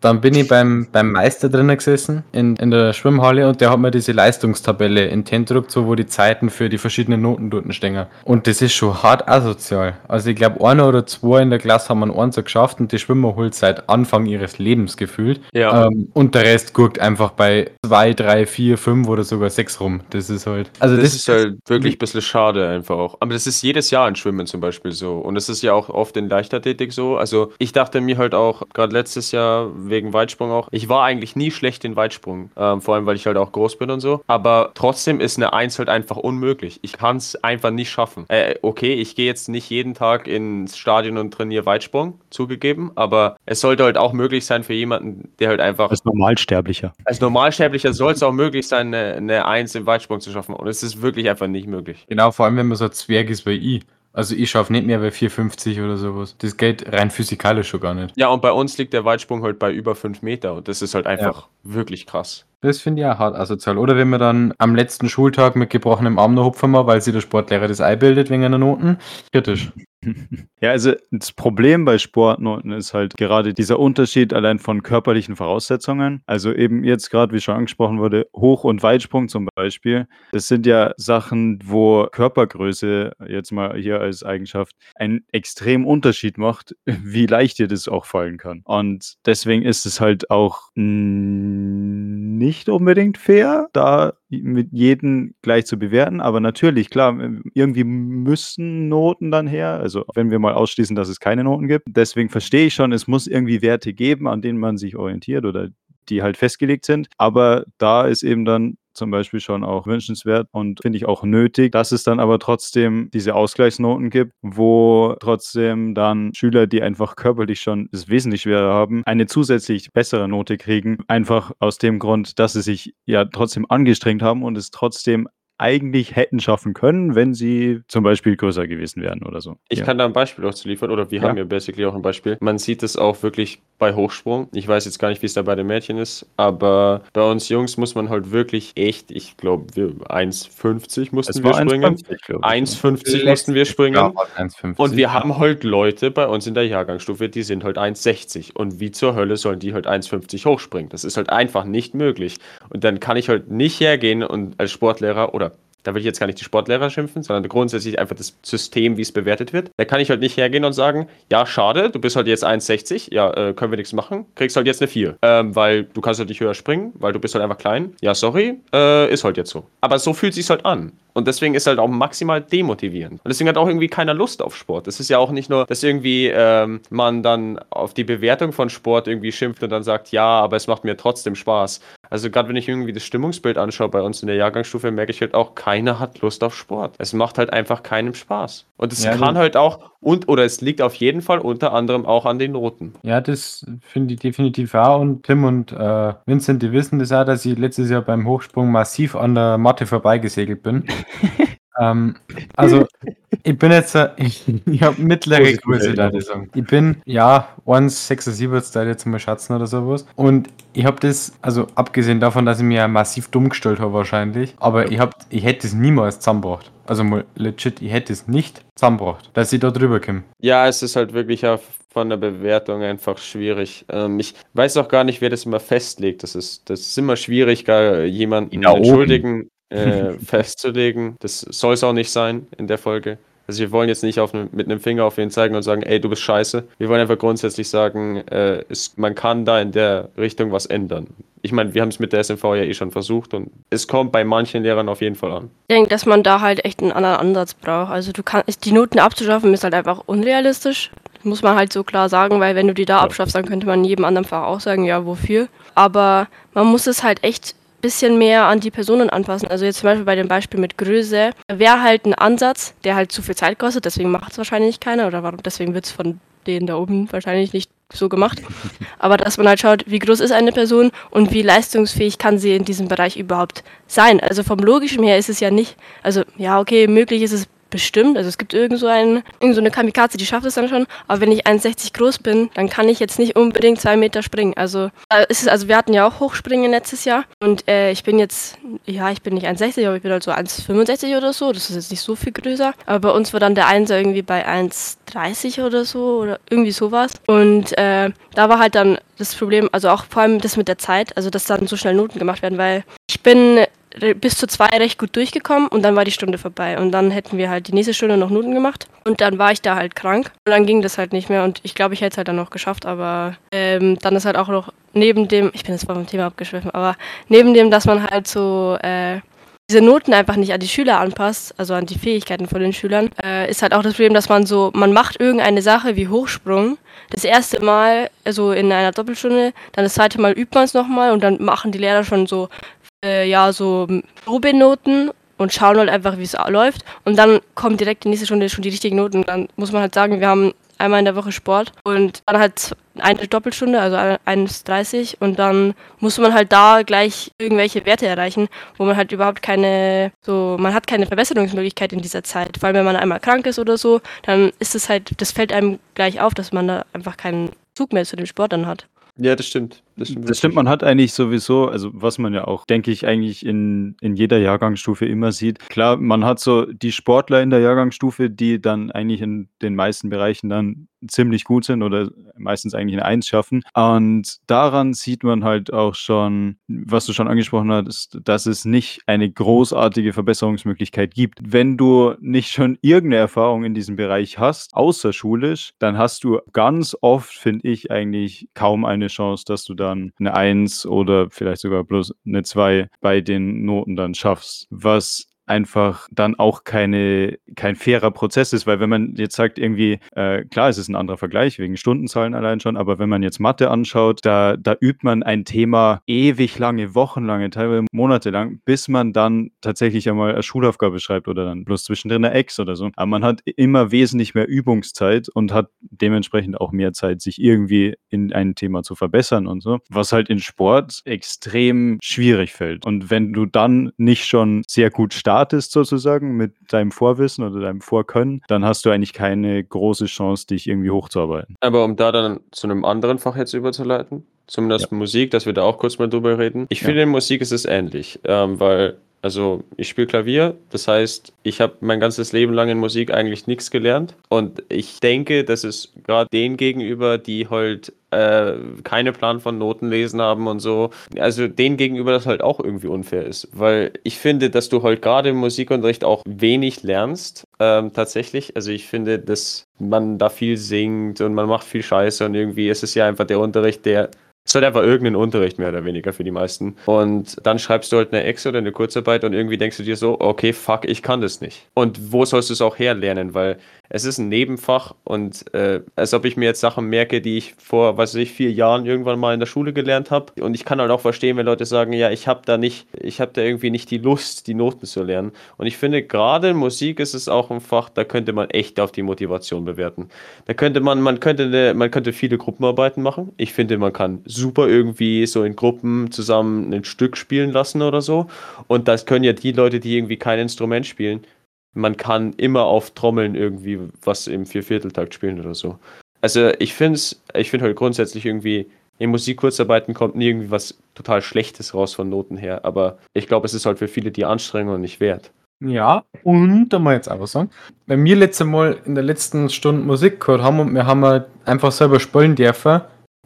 dann bin ich beim, beim Meister drinnen gesessen in, in der Schwimmhalle und der hat mir diese Leistungstabelle in den gedruckt, so wo die Zeiten für die verschiedenen Noten dort stehen. Und das ist schon hart asozial. Also ich glaube, einer oder zwei in der Klasse haben einen Einser geschafft und die Schwimmer holt seit Anfang ihres Lebens gefühlt. ja. Ähm, und der Rest guckt einfach bei 2, 3, 4, 5 oder sogar 6 rum. Das ist halt. Also das, das, ist halt wirklich ein bisschen schade einfach auch. Aber das ist jedes Jahr in Schwimmen zum Beispiel so. Und das ist ja auch oft in Leichtathletik so. Also ich dachte mir halt auch, gerade letztes Jahr wegen Weitsprung auch, ich war eigentlich nie schlecht in Weitsprung. Ähm, vor allem, weil ich halt auch groß bin und so. Aber trotzdem ist eine Eins halt einfach unmöglich. Ich kann es einfach nicht schaffen. Äh, okay, ich gehe jetzt nicht jeden Tag ins Stadion und trainiere Weitsprung, zugegeben. Aber es sollte halt auch möglich sein für jemanden, der halt einfach Als Normalsterblicher. als Normalsterblicher soll es auch möglich sein, eine, eine Eins im Weitsprung zu schaffen. Und es ist wirklich einfach nicht möglich. genau, vor allem wenn man so ein Zwerg ist wie ich. Also ich schaffe nicht mehr bei 4,50 oder sowas. Das geht rein physikalisch schon gar nicht. Ja, und bei uns liegt der Weitsprung halt bei über 5 Meter. Und das ist halt einfach wirklich krass. Das finde ich auch hart asozial. Oder wenn man dann am letzten Schultag mit gebrochenem Arm noch hupfen mal, weil sich der Sportlehrer das Ei bildet wegen einer Noten. Kritisch. Ja, also das Problem bei Sportnoten ist halt gerade dieser Unterschied allein von körperlichen Voraussetzungen. Also eben jetzt gerade, wie schon angesprochen wurde, Hoch- und Weitsprung zum Beispiel. Das sind ja Sachen, wo Körpergröße jetzt mal hier als Eigenschaft einen extremen Unterschied macht, wie leicht dir das auch fallen kann. Und deswegen ist es halt auch nicht unbedingt fair, da mit jedem gleich zu bewerten. Aber natürlich, klar, irgendwie müssen Noten dann her. Also wenn wir mal ausschließen, dass es keine Noten gibt. Deswegen verstehe ich schon, es muss irgendwie Werte geben, an denen man sich orientiert oder die halt festgelegt sind. Aber da ist eben dann zum Beispiel schon auch wünschenswert und finde ich auch nötig, dass es dann aber trotzdem diese Ausgleichsnoten gibt, wo trotzdem dann Schüler, die einfach körperlich schon es wesentlich schwerer haben, eine zusätzlich bessere Note kriegen. Einfach aus dem Grund, dass sie sich ja trotzdem angestrengt haben und es trotzdem eigentlich hätten schaffen können, wenn sie zum Beispiel größer gewesen wären oder so. Ich ja. kann da ein Beispiel auch zu liefern, oder wir Ja. haben ja basically auch ein Beispiel. Man sieht es auch wirklich bei Hochsprung. Ich weiß jetzt gar nicht, wie es da bei den Mädchen ist, aber bei uns Jungs muss man halt wirklich echt, ich glaube, wir 1,50 mussten wir springen. 1,50, glaube ich. 1,50 mussten wir springen. Ja, 1,50. Und wir haben halt Leute bei uns in der Jahrgangsstufe, die sind halt 1,60. Und wie zur Hölle sollen die halt 1,50 hochspringen? Das ist halt einfach nicht möglich. Und dann kann ich halt nicht hergehen und als Sportlehrer oder da will ich jetzt gar nicht die Sportlehrer schimpfen, sondern grundsätzlich einfach das System, wie es bewertet wird. Da kann ich halt nicht hergehen und sagen, ja, schade, du bist halt jetzt 1,60, ja, äh, können wir nichts machen, kriegst halt jetzt eine 4. Ähm, weil du kannst halt nicht höher springen, weil du bist halt einfach klein. Ja, sorry, äh, ist halt jetzt so. Aber so fühlt sich's halt an. Und deswegen ist halt auch maximal demotivierend. Und deswegen hat auch irgendwie keiner Lust auf Sport. Das ist ja auch nicht nur, dass irgendwie ähm, man dann auf die Bewertung von Sport irgendwie schimpft und dann sagt, ja, aber es macht mir trotzdem Spaß. Also gerade wenn ich irgendwie das Stimmungsbild anschaue bei uns in der Jahrgangsstufe, merke ich halt auch, keiner hat Lust auf Sport. Es macht halt einfach keinem Spaß. Und es Ja, kann halt auch, und oder es liegt auf jeden Fall unter anderem auch an den Noten. Ja, das finde ich definitiv auch. Und Tim und äh, Vincent, die wissen das auch, dass ich letztes Jahr beim Hochsprung massiv an der Matte vorbeigesegelt bin. ähm, also, ich bin jetzt, äh, ich, ich habe mittlere Größe, da ich sagen. Ich bin, ja, 1,76, da jetzt mal schätzen oder sowas. Und ich habe das, also abgesehen davon, dass ich mir massiv dumm gestellt habe wahrscheinlich, aber ich, hab, ich hätte es niemals zusammengebracht. Also mal legit, ich hätte es nicht zusammengebracht, dass ich da drüber komme. Ja, es ist halt wirklich ja von der Bewertung einfach schwierig. Ähm, ich weiß auch gar nicht, wer das immer festlegt. Das ist, das ist immer schwierig, gar jemanden entschuldigen äh, festzulegen. Das soll es auch nicht sein in der Folge. Also wir wollen jetzt nicht auf ne, mit einem Finger auf ihn zeigen und sagen, ey, du bist scheiße. Wir wollen einfach grundsätzlich sagen, äh, es, man kann da in der Richtung was ändern. Ich meine, wir haben es mit der SMV ja eh schon versucht und es kommt bei manchen Lehrern auf jeden Fall an. Ich denke, dass man da halt echt einen anderen Ansatz braucht. Also du kannst die Noten abzuschaffen ist halt einfach unrealistisch. Das muss man halt so klar sagen, weil wenn du die da Ja. abschaffst, dann könnte man in jedem anderen Fach auch sagen, ja, wofür. Aber man muss es halt echt bisschen mehr an die Personen anpassen. Also jetzt zum Beispiel bei dem Beispiel mit Größe wäre halt ein Ansatz, der halt zu viel Zeit kostet, deswegen macht es wahrscheinlich keiner oder warum deswegen wird es von denen da oben wahrscheinlich nicht so gemacht. Aber dass man halt schaut, wie groß ist eine Person und wie leistungsfähig kann sie in diesem Bereich überhaupt sein. Also vom logischen her ist es ja nicht, also ja, okay, möglich ist es bestimmt. Also es gibt irgend so, ein, irgend so eine Kamikaze, die schafft es dann schon. Aber wenn ich 1,60 groß bin, dann kann ich jetzt nicht unbedingt zwei Meter springen. Also äh, ist es, also wir hatten ja auch Hochspringen letztes Jahr. Und äh, ich bin jetzt, ja, ich bin nicht 1,60, aber ich bin halt so 1,65 oder so. Das ist jetzt nicht so viel größer. Aber bei uns war dann der Einser irgendwie bei 1,30 oder so oder irgendwie sowas. Und äh, da war halt dann das Problem, also auch vor allem das mit der Zeit, also dass dann so schnell Noten gemacht werden, weil ich bin bis zu zwei recht gut durchgekommen und dann war die Stunde vorbei. Und dann hätten wir halt die nächste Stunde noch Noten gemacht. Und dann war ich da halt krank. Und dann ging das halt nicht mehr. Und ich glaube, ich hätte es halt dann noch geschafft. Aber ähm, dann ist halt auch noch neben dem, ich bin jetzt vom Thema abgeschwiffen, aber neben dem, dass man halt so äh, diese Noten einfach nicht an die Schüler anpasst, also an die Fähigkeiten von den Schülern, äh, ist halt auch das Problem, dass man so, man macht irgendeine Sache wie Hochsprung. Das erste Mal, also in einer Doppelstunde, dann das zweite Mal übt man es nochmal und dann machen die Lehrer schon so äh, ja, so Probenoten und schauen halt einfach, wie es läuft. Und dann kommt direkt die nächste Stunde schon die richtigen Noten. Und dann muss man halt sagen, wir haben einmal in der Woche Sport und dann halt eine Doppelstunde, also 1,30 und dann muss man halt da gleich irgendwelche Werte erreichen, wo man halt überhaupt keine, so, man hat keine Verbesserungsmöglichkeit in dieser Zeit. Allem, wenn man einmal krank ist oder so, dann ist es halt, das fällt einem gleich auf, dass man da einfach keinen Zug mehr zu dem Sport dann hat. Ja, das stimmt. Das stimmt, das stimmt, man hat eigentlich sowieso, also was man ja auch, denke ich, eigentlich in, in jeder Jahrgangsstufe immer sieht. Klar, man hat so die Sportler in der Jahrgangsstufe, die dann eigentlich in den meisten Bereichen dann ziemlich gut sind oder meistens eigentlich eine Eins schaffen. Und daran sieht man halt auch schon, was du schon angesprochen hast, dass es nicht eine großartige Verbesserungsmöglichkeit gibt. Wenn du nicht schon irgendeine Erfahrung in diesem Bereich hast, außerschulisch, dann hast du ganz oft, finde ich, eigentlich kaum eine Chance, dass du dann eine Eins oder vielleicht sogar bloß eine Zwei bei den Noten dann schaffst. Was einfach dann auch keine, kein fairer Prozess ist, weil wenn man jetzt sagt, irgendwie, äh, klar, es ist ein anderer Vergleich wegen Stundenzahlen allein schon, aber wenn man jetzt Mathe anschaut, da, da übt man ein Thema ewig lange, wochenlange, teilweise monatelang, bis man dann tatsächlich einmal eine Schulaufgabe schreibt oder dann bloß zwischendrin eine Ex oder so. Aber man hat immer wesentlich mehr Übungszeit und hat dementsprechend auch mehr Zeit, sich irgendwie in ein Thema zu verbessern und so, was halt in Sport extrem schwierig fällt. Und wenn du dann nicht schon sehr gut startest, startest sozusagen mit deinem Vorwissen oder deinem Vorkönnen, dann hast du eigentlich keine große Chance, dich irgendwie hochzuarbeiten. Aber um da dann zu einem anderen Fach jetzt überzuleiten, zumindest ja. Musik, dass wir da auch kurz mal drüber reden. Ich ja. finde, in Musik ist es ähnlich, ähm, weil also ich spiele Klavier, das heißt, ich habe mein ganzes Leben lang in Musik eigentlich nichts gelernt. Und ich denke, dass es gerade denen gegenüber, die halt äh, keine Plan von Noten lesen haben und so, also denen gegenüber das halt auch irgendwie unfair ist. Weil ich finde, dass du halt gerade im Musikunterricht auch wenig lernst, ähm, tatsächlich. Also ich finde, dass man da viel singt und man macht viel Scheiße und irgendwie ist es ja einfach der Unterricht, der es halt einfach irgendein Unterricht mehr oder weniger für die meisten. Und dann schreibst du halt eine Ex oder eine Kurzarbeit und irgendwie denkst du dir so, okay, fuck, ich kann das nicht. Und wo sollst du es auch herlernen? Weil es ist ein Nebenfach und äh, als ob ich mir jetzt Sachen merke, die ich vor, was weiß ich, vier Jahren irgendwann mal in der Schule gelernt habe. Und ich kann halt auch verstehen, wenn Leute sagen, ja, ich habe da nicht, ich habe da irgendwie nicht die Lust, die Noten zu lernen. Und ich finde, gerade in Musik ist es auch ein Fach, da könnte man echt auf die Motivation bewerten. Da könnte man, man könnte, eine, man könnte viele Gruppenarbeiten machen. Ich finde, man kann super irgendwie so in Gruppen zusammen ein Stück spielen lassen oder so. Und das können ja die Leute, die irgendwie kein Instrument spielen, man kann immer auf Trommeln irgendwie was im Viervierteltakt spielen oder so. Also ich finde es, ich finde halt grundsätzlich irgendwie, in Musikkurzarbeiten kommt nie irgendwie was total Schlechtes raus von Noten her, aber ich glaube, es ist halt für viele die Anstrengung nicht wert. Ja, und da ich jetzt was sagen. Wenn wir letzte Mal in der letzten Stunde Musik gehört haben und wir haben halt einfach selber spielen dürfen,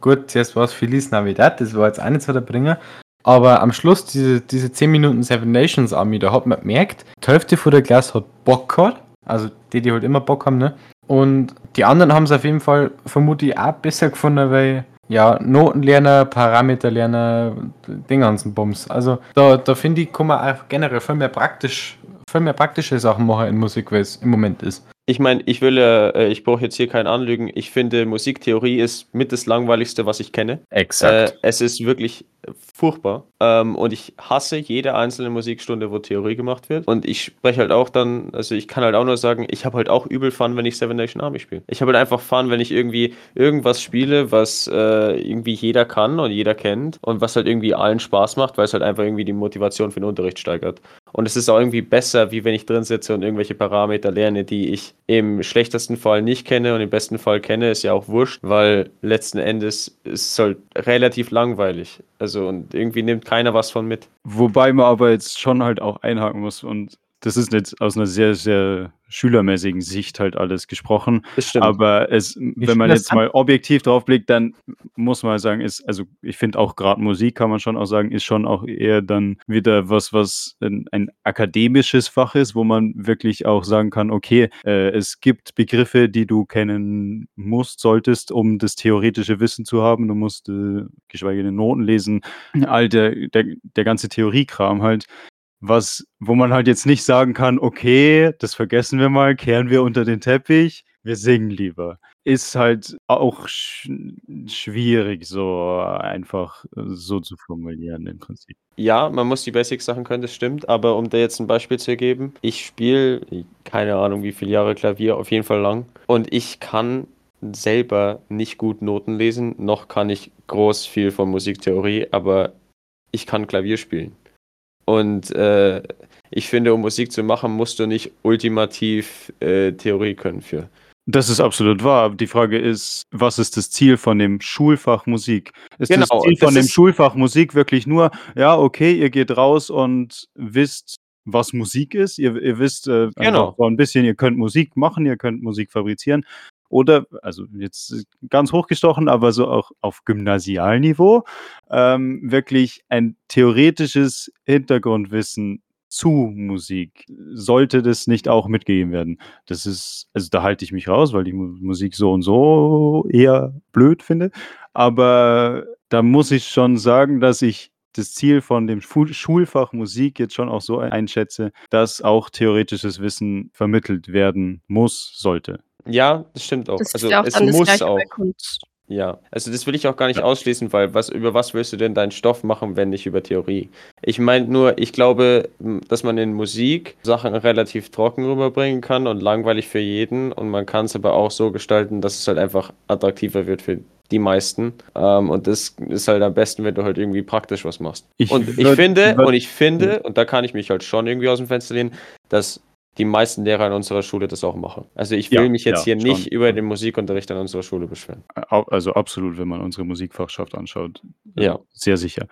gut, zuerst war es Feliz Navidad, das war jetzt auch nicht so der Bringer, aber am Schluss, diese, diese 10 Minuten Seven Nations Army, da hat man gemerkt, die Hälfte von der Klasse hat Bock gehabt. Also die, die halt immer Bock haben, ne? Und die anderen haben es auf jeden Fall vermutlich auch besser gefunden, weil ja, Notenlerner, Parameterlerner, den ganzen Bums. Also da, da finde ich, kann man auch generell viel mehr praktisch, viel mehr praktische Sachen machen in Musik, weil es im Moment ist. Ich meine, ich will, äh, ich brauche jetzt hier keinen anlügen. Ich finde, Musiktheorie ist mit das langweiligste, was ich kenne. Exakt. Äh, es ist wirklich furchtbar. Ähm, und ich hasse jede einzelne Musikstunde, wo Theorie gemacht wird. Und ich spreche halt auch dann, also ich kann halt auch nur sagen, ich habe halt auch übel Fun, wenn ich Seven Nation Army spiele. Ich habe halt einfach Fun, wenn ich irgendwie irgendwas spiele, was äh, irgendwie jeder kann und jeder kennt und was halt irgendwie allen Spaß macht, weil es halt einfach irgendwie die Motivation für den Unterricht steigert. Und es ist auch irgendwie besser, wie wenn ich drin sitze und irgendwelche Parameter lerne, die ich im schlechtesten Fall nicht kenne und im besten Fall kenne, ist ja auch wurscht, weil letzten Endes ist es halt relativ langweilig. Also und irgendwie nimmt keiner was von mit. Wobei man aber jetzt schon halt auch einhaken muss und das ist jetzt aus einer sehr, sehr schülermäßigen Sicht halt alles gesprochen. Das stimmt. Aber es, wenn man jetzt mal objektiv drauf blickt, dann muss man sagen, ist, also ich finde auch gerade Musik kann man schon auch sagen, ist schon auch eher dann wieder was, was ein, ein akademisches Fach ist, wo man wirklich auch sagen kann, okay, äh, es gibt Begriffe, die du kennen musst, solltest, um das theoretische Wissen zu haben. Du musst äh, geschweige denn Noten lesen, all der, der, der ganze Theoriekram halt was, wo man halt jetzt nicht sagen kann, okay, das vergessen wir mal, kehren wir unter den Teppich, wir singen lieber. Ist halt auch sch schwierig, so einfach so zu formulieren im Prinzip. Ja, man muss die Basic-Sachen können, das stimmt, aber um dir jetzt ein Beispiel zu geben, ich spiele, keine Ahnung wie viele Jahre Klavier, auf jeden Fall lang, und ich kann selber nicht gut Noten lesen, noch kann ich groß viel von Musiktheorie, aber ich kann Klavier spielen. Und äh, ich finde, um Musik zu machen, musst du nicht ultimativ äh, Theorie können für. Das ist absolut wahr. Die Frage ist, was ist das Ziel von dem Schulfach Musik? Ist Genau, das Ziel das von dem ist- Schulfach Musik wirklich nur, ja, okay, ihr geht raus und wisst, was Musik ist? Ihr, ihr wisst äh, Genau. so ein bisschen, ihr könnt Musik machen, ihr könnt Musik fabrizieren. Oder, also jetzt ganz hochgestochen, aber so auch auf Gymnasialniveau, ähm, wirklich ein theoretisches Hintergrundwissen zu Musik. Sollte das nicht auch mitgegeben werden? Das ist, also da halte ich mich raus, weil ich Mu- Musik so und so eher blöd finde. Aber da muss ich schon sagen, dass ich das Ziel von dem Schu- Schulfach Musik jetzt schon auch so einschätze, dass auch theoretisches Wissen vermittelt werden muss, sollte. Ja, das stimmt auch. Das ist also ja auch es muss auch. bei Kunst. Ja, also das will ich auch gar nicht ausschließen, weil was über was willst du denn deinen Stoff machen, wenn nicht über Theorie? Ich meine nur, ich glaube, dass man in Musik Sachen relativ trocken rüberbringen kann und langweilig für jeden und man kann es aber auch so gestalten, dass es halt einfach attraktiver wird für die meisten. Ähm, und das ist halt am besten, wenn du halt irgendwie praktisch was machst. Ich und ich würd- finde, und ich finde, und da kann ich mich halt schon irgendwie aus dem Fenster lehnen, dass die meisten Lehrer in unserer Schule das auch machen. Also ich will Ja, mich jetzt ja, hier schon. nicht über den Musikunterricht an unserer Schule beschweren. Also absolut, wenn man unsere Musikfachschaft anschaut. äh, Ja. Sehr sicher.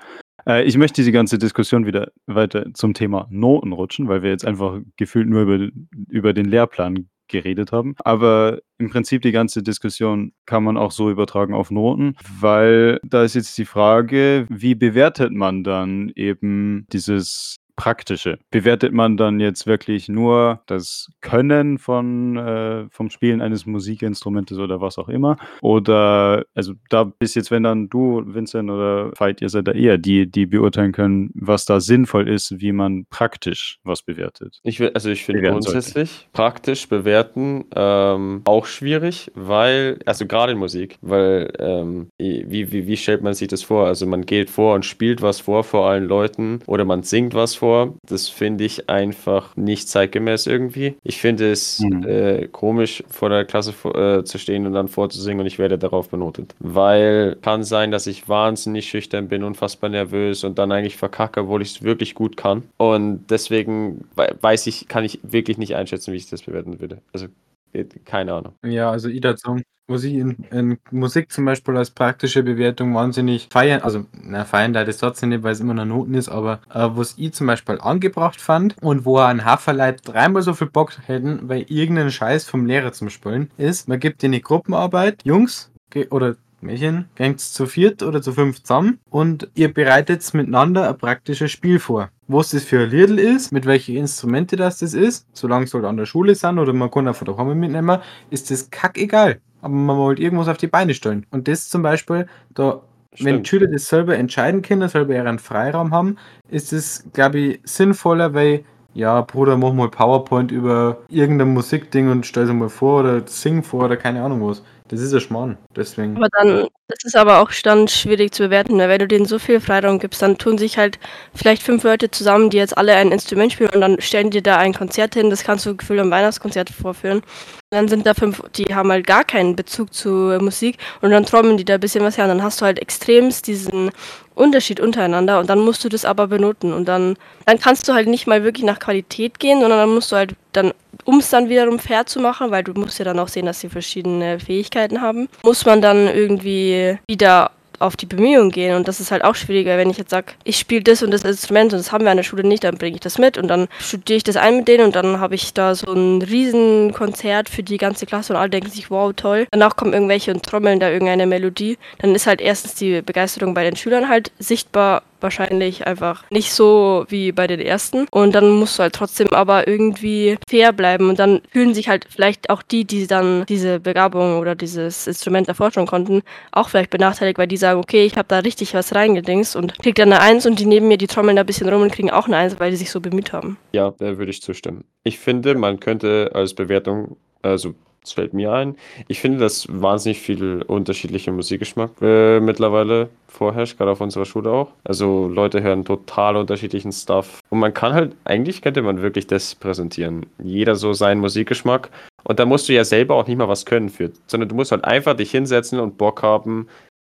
Äh, Ich möchte diese ganze Diskussion wieder weiter zum Thema Noten rutschen, weil wir jetzt einfach gefühlt nur über, über den Lehrplan geredet haben. Aber im Prinzip die ganze Diskussion kann man auch so übertragen auf Noten, weil da ist jetzt die Frage, wie bewertet man dann eben dieses Praktische? Bewertet man dann jetzt wirklich nur das Können von, äh, vom Spielen eines Musikinstrumentes oder was auch immer? Oder, also da bist jetzt, wenn dann du, Vincent oder Veit, ihr seid da eher die, die beurteilen können, was da sinnvoll ist, wie man praktisch was bewertet. Ich will, also ich finde Bewerten sollte. grundsätzlich praktisch bewerten ähm, auch schwierig, weil, also gerade in Musik, weil ähm, wie, wie, wie stellt man sich das vor? Also man geht vor und spielt was vor vor allen Leuten oder man singt was vor. Das finde ich einfach nicht zeitgemäß irgendwie. Ich finde es Mhm. äh, komisch, vor der Klasse äh, zu stehen und dann vorzusingen und ich werde darauf benotet. Weil kann sein, dass ich wahnsinnig schüchtern bin, unfassbar nervös und dann eigentlich verkacke, obwohl ich es wirklich gut kann. Und deswegen wei- weiß ich, kann ich wirklich nicht einschätzen, wie ich das bewerten würde. Also keine Ahnung. Ja, also ich dazu, was ich in, in Musik zum Beispiel als praktische Bewertung wahnsinnig feiern, also na, feiern da das trotzdem nicht, weil es immer noch Noten ist, aber äh, was ich zum Beispiel angebracht fand und wo ein Haferleit dreimal so viel Bock hätten, weil irgendein Scheiß vom Lehrer zum Spielen ist, man gibt dir eine Gruppenarbeit, Jungs oder Mädchen, gängt zu viert oder zu fünf zusammen und ihr bereitet miteinander ein praktisches Spiel vor. Was das für ein Liedl ist, mit welchen Instrumente das das ist, solange es halt an der Schule sind oder man kann auch von mitnehmen, ist das kackegal. Aber man wollte irgendwas auf die Beine stellen. Und das zum Beispiel, da, wenn Stimmt. die Schüler das selber entscheiden können, selber ihren Freiraum haben, ist es, glaube ich, sinnvoller, weil ja, Bruder, mach mal PowerPoint über irgendein Musikding und stell es mal vor oder sing vor oder keine Ahnung was. Das ist ja Schmarrn. Deswegen. Aber dann, das ist aber auch dann schwierig zu bewerten, weil wenn du denen so viel Freiraum gibst, dann tun sich halt vielleicht fünf Leute zusammen, die jetzt alle ein Instrument spielen und dann stellen die da ein Konzert hin, das kannst du gefühlt am Weihnachtskonzert vorführen. Dann sind da fünf, die haben halt gar keinen Bezug zu Musik und dann trommeln die da ein bisschen was her und dann hast du halt extremst diesen Unterschied untereinander und dann musst du das aber benoten und dann, dann kannst du halt nicht mal wirklich nach Qualität gehen, sondern dann musst du halt dann, um es dann wiederum fair zu machen, weil du musst ja dann auch sehen, dass sie verschiedene Fähigkeiten haben, muss man dann irgendwie wieder auf die Bemühungen gehen. Und das ist halt auch schwieriger, wenn ich jetzt sage, ich spiele das und das Instrument und das haben wir an der Schule nicht, dann bringe ich das mit und dann studiere ich das ein mit denen und dann habe ich da so ein Riesenkonzert für die ganze Klasse und alle denken sich, wow, toll. Danach kommen irgendwelche und trommeln da irgendeine Melodie. Dann ist halt erstens die Begeisterung bei den Schülern halt sichtbar wahrscheinlich einfach nicht so wie bei den ersten. Und dann musst du halt trotzdem aber irgendwie fair bleiben. Und dann fühlen sich halt vielleicht auch die, die dann diese Begabung oder dieses Instrument erforschen konnten, auch vielleicht benachteiligt, weil die sagen, okay, ich habe da richtig was reingedingst und krieg dann eine Eins und die neben mir, die trommeln da ein bisschen rum und kriegen auch eine Eins, weil die sich so bemüht haben. Ja, da würde ich zustimmen. Ich finde, man könnte als Bewertung, also das fällt mir ein. Ich finde, dass wahnsinnig viel unterschiedlicher Musikgeschmack äh, mittlerweile vorherrscht, gerade auf unserer Schule auch. Also Leute hören total unterschiedlichen Stuff. Und man kann halt, eigentlich könnte man wirklich das präsentieren. Jeder so seinen Musikgeschmack. Und da musst du ja selber auch nicht mal was können für, sondern du musst halt einfach dich hinsetzen und Bock haben,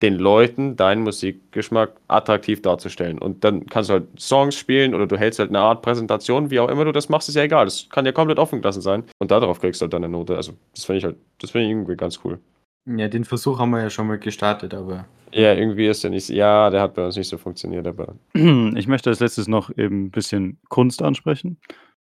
den Leuten deinen Musikgeschmack attraktiv darzustellen. Und dann kannst du halt Songs spielen oder du hältst halt eine Art Präsentation, wie auch immer du das machst, ist ja egal. Das kann ja komplett offen gelassen sein. Und darauf kriegst du halt deine Note. Also, das finde ich halt, das finde ich irgendwie ganz cool. Ja, den Versuch haben wir ja schon mal gestartet, aber. Ja, irgendwie ist der nicht, ja, der hat bei uns nicht so funktioniert, aber. Ich möchte als letztes noch eben ein bisschen Kunst ansprechen,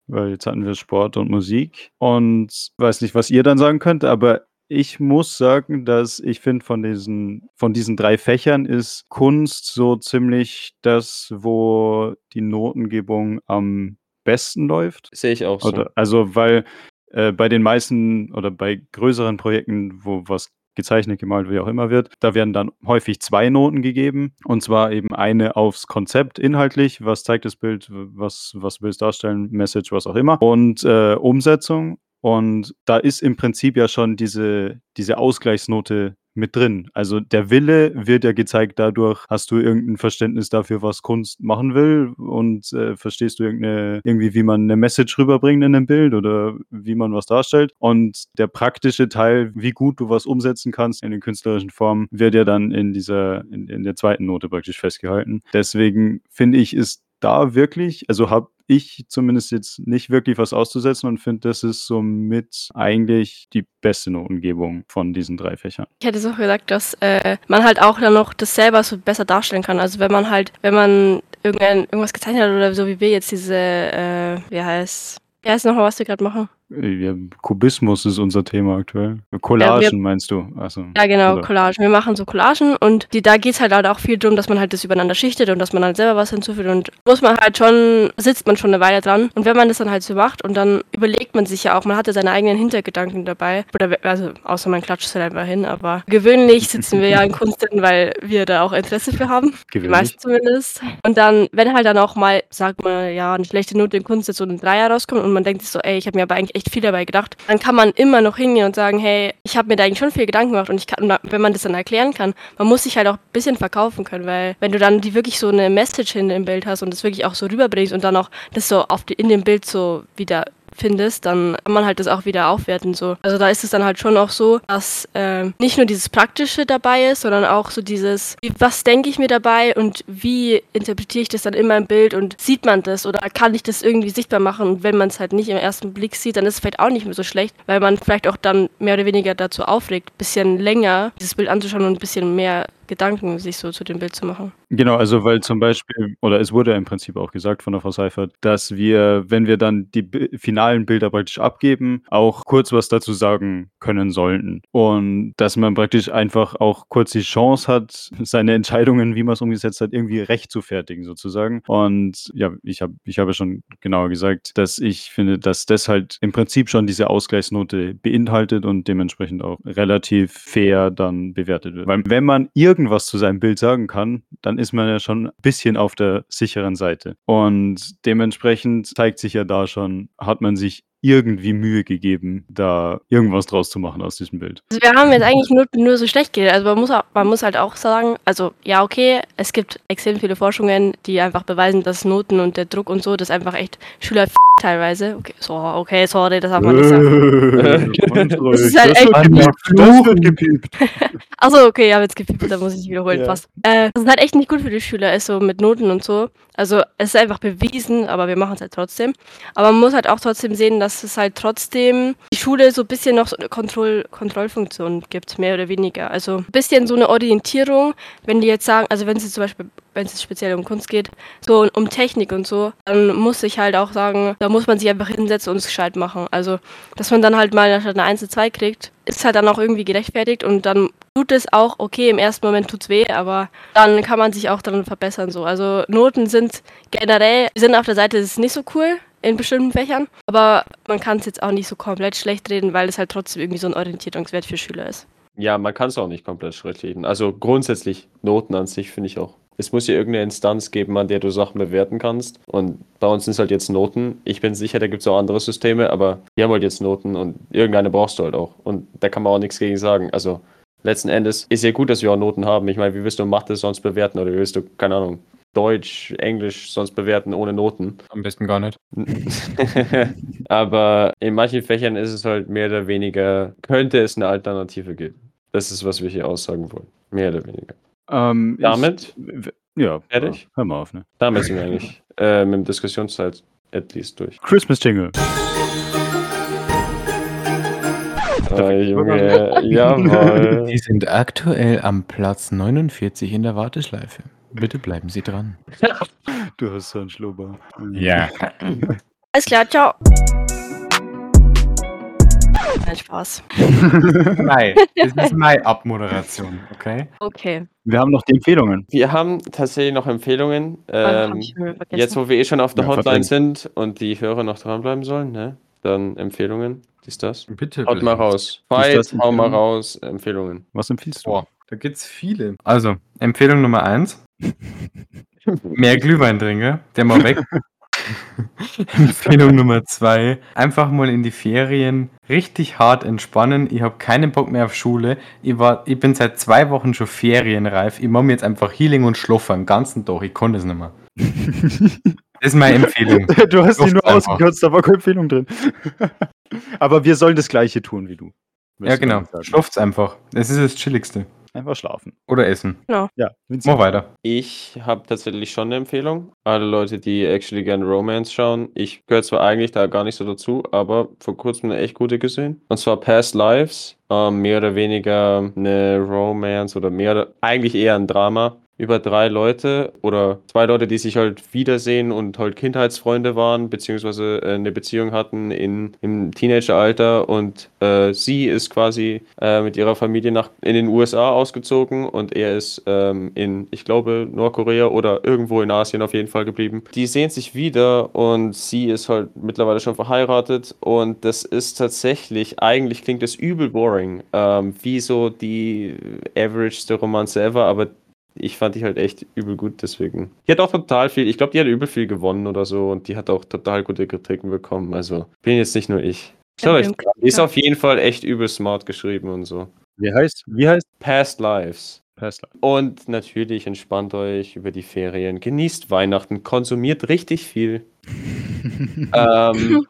weil jetzt hatten wir Sport und Musik und weiß nicht, was ihr dann sagen könnt, aber ich muss sagen, dass ich finde, von diesen, von diesen drei Fächern ist Kunst so ziemlich das, wo die Notengebung am besten läuft. Sehe ich auch so. Oder, also, weil äh, bei den meisten oder bei größeren Projekten, wo was gezeichnet, gemalt, wie auch immer wird. Da werden dann häufig zwei Noten gegeben. Und zwar eben eine aufs Konzept inhaltlich, was zeigt das Bild, was, was will es darstellen, Message, was auch immer. Und äh, Umsetzung. Und da ist im Prinzip ja schon diese, diese Ausgleichsnote mit drin. Also der Wille wird ja gezeigt dadurch, hast du irgendein Verständnis dafür, was Kunst machen will und äh, verstehst du irgendeine, irgendwie, wie man eine Message rüberbringt in einem Bild oder wie man was darstellt. Und der praktische Teil, wie gut du was umsetzen kannst in den künstlerischen Formen, wird ja dann in dieser, in, in der zweiten Note praktisch festgehalten. Deswegen finde ich, ist da wirklich, also habe ich zumindest jetzt nicht wirklich was auszusetzen und finde, das ist somit eigentlich die beste Notengebung von diesen drei Fächern. Ich hätte so gesagt, dass äh, man halt auch dann noch das selber so besser darstellen kann. Also wenn man halt, wenn man irgendein, irgendwas gezeichnet hat oder so wie wir jetzt diese, äh, wie heißt, wie heißt nochmal, was wir gerade machen? Ja, Kubismus ist unser Thema aktuell. Collagen ja, wir, meinst du? Achso. Ja, genau, oder? Collagen. Wir machen so Collagen und die, da geht es halt, halt auch viel darum, dass man halt das übereinander schichtet und dass man halt selber was hinzufügt und muss man halt schon, sitzt man schon eine Weile dran und wenn man das dann halt so macht und dann überlegt man sich ja auch, man hatte seine eigenen Hintergedanken dabei, oder also außer man klatscht es halt einfach hin, aber gewöhnlich sitzen wir ja in Kunst drin, weil wir da auch Interesse für haben. Gewöhnlich. Meist zumindest. Und dann, wenn halt dann auch mal, sagt man, ja, eine schlechte Note in Kunst jetzt so ein Dreier rauskommt und man denkt sich so, ey, ich habe mir aber eigentlich echt viel dabei gedacht. Dann kann man immer noch hingehen und sagen, hey, ich habe mir da eigentlich schon viel Gedanken gemacht und ich kann, wenn man das dann erklären kann, man muss sich halt auch ein bisschen verkaufen können, weil wenn du dann die wirklich so eine Message in dem Bild hast und das wirklich auch so rüberbringst und dann auch das so auf die, in dem Bild so wieder findest, dann kann man halt das auch wieder aufwerten. So. Also da ist es dann halt schon auch so, dass äh, nicht nur dieses Praktische dabei ist, sondern auch so dieses, was denke ich mir dabei und wie interpretiere ich das dann in meinem Bild und sieht man das oder kann ich das irgendwie sichtbar machen und wenn man es halt nicht im ersten Blick sieht, dann ist es vielleicht auch nicht mehr so schlecht, weil man vielleicht auch dann mehr oder weniger dazu aufregt, ein bisschen länger dieses Bild anzuschauen und ein bisschen mehr Gedanken sich so zu dem Bild zu machen. Genau, also weil zum Beispiel, oder es wurde im Prinzip auch gesagt von der Frau Seifert, dass wir, wenn wir dann die finalen Bilder praktisch abgeben, auch kurz was dazu sagen können sollten. Und dass man praktisch einfach auch kurz die Chance hat, seine Entscheidungen, wie man es umgesetzt hat, irgendwie recht zu fertigen sozusagen. Und ja, ich habe ich hab ja schon genauer gesagt, dass ich finde, dass das halt im Prinzip schon diese Ausgleichsnote beinhaltet und dementsprechend auch relativ fair dann bewertet wird. Weil wenn man irgendwie irgendwas zu seinem Bild sagen kann, dann ist man ja schon ein bisschen auf der sicheren Seite. Und dementsprechend zeigt sich ja da schon, hat man sich irgendwie Mühe gegeben, da irgendwas draus zu machen aus diesem Bild. Also wir haben jetzt eigentlich nur, nur so schlecht geredet. Also man muss, auch, man muss halt auch sagen, also ja, okay, es gibt extrem viele Forschungen, die einfach beweisen, dass Noten und der Druck und so, das einfach echt Schüler teilweise. Okay, so, okay, sorry, das darf man nicht sagen. das ist halt echt das wird gepiept. Achso, okay, ja, jetzt gepiept, da muss ich wiederholen, Ja. fast. Äh, das ist halt echt nicht gut für die Schüler, ist so mit Noten und so. Also es ist einfach bewiesen, aber wir machen es halt trotzdem. Aber man muss halt auch trotzdem sehen, dass es halt trotzdem die Schule so ein bisschen noch so eine Kontroll Kontrollfunktion gibt, mehr oder weniger. Also ein bisschen so eine Orientierung, wenn die jetzt sagen, also wenn es zum Beispiel, wenn es speziell um Kunst geht, so um Technik und so, dann muss ich halt auch sagen, da muss man sich einfach hinsetzen und es gescheit machen. Also, dass man dann halt mal eine 1 eine 2 kriegt, ist halt dann auch irgendwie gerechtfertigt und dann tut es auch, okay, im ersten Moment tut's weh, aber dann kann man sich auch daran verbessern so. Also Noten sind generell, sind auf der Seite ist nicht so cool in bestimmten Fächern, aber man kann es jetzt auch nicht so komplett schlecht reden, weil es halt trotzdem irgendwie so ein Orientierungswert für Schüler ist. Ja, man kann es auch nicht komplett schlecht reden. Also grundsätzlich Noten an sich finde ich auch. Es muss ja irgendeine Instanz geben, an der du Sachen bewerten kannst. Und bei uns sind es halt jetzt Noten. Ich bin sicher, da gibt es auch andere Systeme, aber wir haben halt jetzt Noten und irgendeine brauchst du halt auch. Und da kann man auch nichts gegen sagen. Also letzten Endes ist ja gut, dass wir auch Noten haben. Ich meine, wie willst du Mathe sonst bewerten oder wie willst du, keine Ahnung, Deutsch, Englisch sonst bewerten ohne Noten? Am besten gar nicht. Aber in manchen Fächern ist es halt mehr oder weniger, könnte es eine Alternative geben. Das ist, was wir hier aussagen wollen. Mehr oder weniger. Ähm, ich- Damit? w- Ja, Fertig? Hör mal auf, ne? Damit sind wir eigentlich äh, mit dem Diskussionszeit at least durch. Christmas Jingle. Äh, Junge, jawohl. Die sind aktuell am Platz 49 in der Warteschleife. Bitte bleiben Sie dran. Du hast so einen Schlubber. Ja. Alles klar, ciao. Nein, Spaß. Mai. Das ist Mai-Abmoderation, okay? Okay. Wir haben noch die Empfehlungen. Wir haben tatsächlich noch Empfehlungen. Ah, Ähm, jetzt, wo wir eh schon auf der Ja, Hotline verdrängt. sind und die Hörer noch dranbleiben sollen, ne? Dann Empfehlungen. Ist das? Bitte. Haut mal raus. Fight, hau mal raus. Empfehlungen. Was empfiehlst du? Boah, da gibt's viele. Also, Empfehlung Nummer eins. Mehr Glühwein trinken, der mal weg. Empfehlung Nummer zwei. Einfach mal in die Ferien richtig hart entspannen. Ich habe keinen Bock mehr auf Schule. Ich, war, ich bin seit zwei Wochen schon ferienreif. Ich mache mir jetzt einfach Healing und Schlafen den ganzen Tag. Ich kann das nicht mehr. Das ist meine Empfehlung. du hast die nur einfach. ausgekürzt, da war keine Empfehlung drin. Aber wir sollen das Gleiche tun wie du. Ja, genau. Schlaft's einfach. Das ist das Chilligste. Einfach schlafen. Oder essen. Ja, Mach weiter. Ich habe tatsächlich schon eine Empfehlung. Alle Leute, die actually gerne Romance schauen. Ich gehöre zwar eigentlich da gar nicht so dazu, aber vor kurzem eine echt gute gesehen. Und zwar Past Lives. Ähm, mehr oder weniger eine Romance oder mehr oder eigentlich eher ein Drama über drei Leute oder zwei Leute, die sich halt wiedersehen und halt Kindheitsfreunde waren, beziehungsweise äh, eine Beziehung hatten in, im Teenageralter und äh, sie ist quasi äh, mit ihrer Familie nach in den USA ausgezogen und er ist ähm, in, ich glaube, Nordkorea oder irgendwo in Asien auf jeden Fall geblieben. Die sehen sich wieder und sie ist halt mittlerweile schon verheiratet und das ist tatsächlich, eigentlich klingt das übel boring, ähm, wie so die averageste Romanze ever, aber ich fand die halt echt übel gut, deswegen. Die hat auch total viel, ich glaube, die hat übel viel gewonnen oder so und die hat auch total gute Kritiken bekommen. Also, bin jetzt nicht nur ich. Schaut euch, die ist auf jeden Fall echt übel smart geschrieben und so. Wie heißt? Wie heißt? Past Lives. Past. Und natürlich entspannt euch über die Ferien, genießt Weihnachten, konsumiert richtig viel. ähm,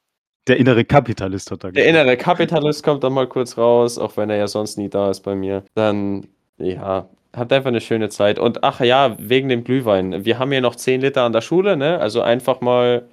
Der innere Kapitalist hat da der innere Kapitalist kommt dann mal kurz raus, auch wenn er ja sonst nie da ist bei mir. Dann, ja, habt einfach eine schöne Zeit. Und ach ja, wegen dem Glühwein. Wir haben hier noch 10 Liter an der Schule, ne? Also einfach mal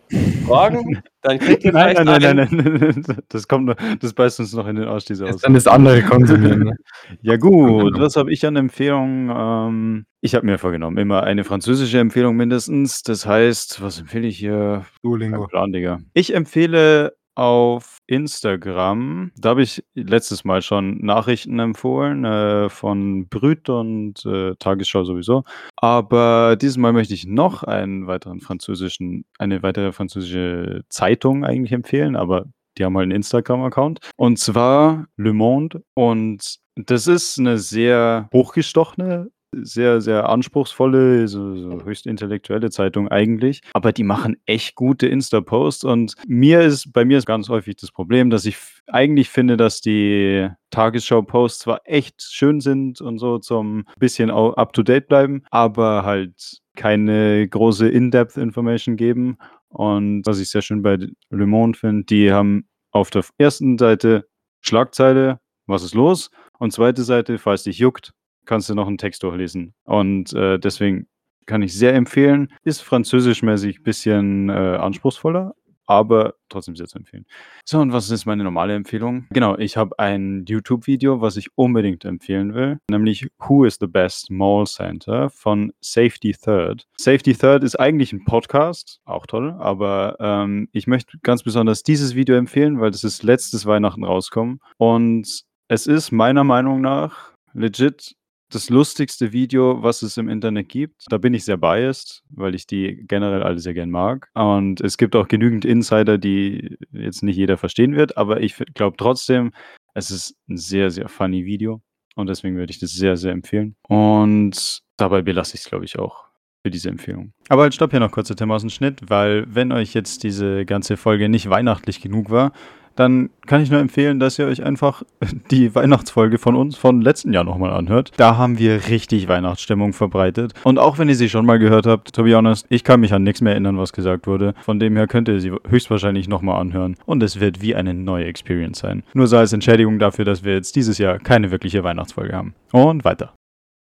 fragen, dann kriegt ihr Nein, vielleicht nein, nein, einen. nein, nein. Das kommt noch, das beißt uns noch in den Arsch, diese Jetzt Aussage. dann das andere konsumieren. Ne? Ja gut, Genau. was habe ich an Empfehlungen? Ähm, ich habe mir vorgenommen, immer eine französische Empfehlung mindestens. Das heißt, was empfehle ich hier? Duolingo. Plan, Digga. Ich empfehle auf Instagram, da habe ich letztes Mal schon Nachrichten empfohlen äh, von Brüt und äh, Tagesschau sowieso. Aber dieses Mal möchte ich noch einen weiteren französischen, eine weitere französische Zeitung eigentlich empfehlen, aber die haben halt einen Instagram-Account. Und zwar Le Monde. Und das ist eine sehr hochgestochene sehr, sehr anspruchsvolle, so, so höchst intellektuelle Zeitung eigentlich. Aber die machen echt gute Insta-Posts und mir ist, bei mir ist ganz häufig das Problem, dass ich eigentlich finde, dass die Tagesschau-Posts zwar echt schön sind und so zum bisschen up-to-date bleiben, aber halt keine große In-Depth-Information geben. Und was ich sehr schön bei Le Monde finde, die haben auf der ersten Seite Schlagzeile, was ist los? Und zweite Seite, falls dich juckt, kannst du noch einen Text durchlesen. Und äh, deswegen kann ich sehr empfehlen. Ist französischmäßig ein bisschen äh, anspruchsvoller, aber trotzdem sehr zu empfehlen. So, und was ist meine normale Empfehlung? Genau, ich habe ein YouTube-Video, was ich unbedingt empfehlen will, nämlich Who is the Best Mall Center von Safety Third. Safety Third ist eigentlich ein Podcast, auch toll, aber ähm, ich möchte ganz besonders dieses Video empfehlen, weil das ist letztes Weihnachten rauskommen und es ist meiner Meinung nach legit das lustigste Video, was es im Internet gibt. Da bin ich sehr biased, weil ich die generell alle sehr gern mag. Und es gibt auch genügend Insider, die jetzt nicht jeder verstehen wird, aber ich glaube trotzdem, es ist ein sehr, sehr funny Video. Und deswegen würde ich das sehr, sehr empfehlen. Und dabei belasse ich es, glaube ich, auch für diese Empfehlung. Aber halt stopp hier noch kurz Tim aus dem Schnitt, weil wenn euch jetzt diese ganze Folge nicht weihnachtlich genug war, dann kann ich nur empfehlen, dass ihr euch einfach die Weihnachtsfolge von uns von letzten Jahr nochmal anhört. Da haben wir richtig Weihnachtsstimmung verbreitet. Und auch wenn ihr sie schon mal gehört habt, to be honest, ich kann mich an nichts mehr erinnern, was gesagt wurde. Von dem her könnt ihr sie höchstwahrscheinlich nochmal anhören. Und es wird wie eine neue Experience sein. Nur so als Entschädigung dafür, dass wir jetzt dieses Jahr keine wirkliche Weihnachtsfolge haben. Und weiter.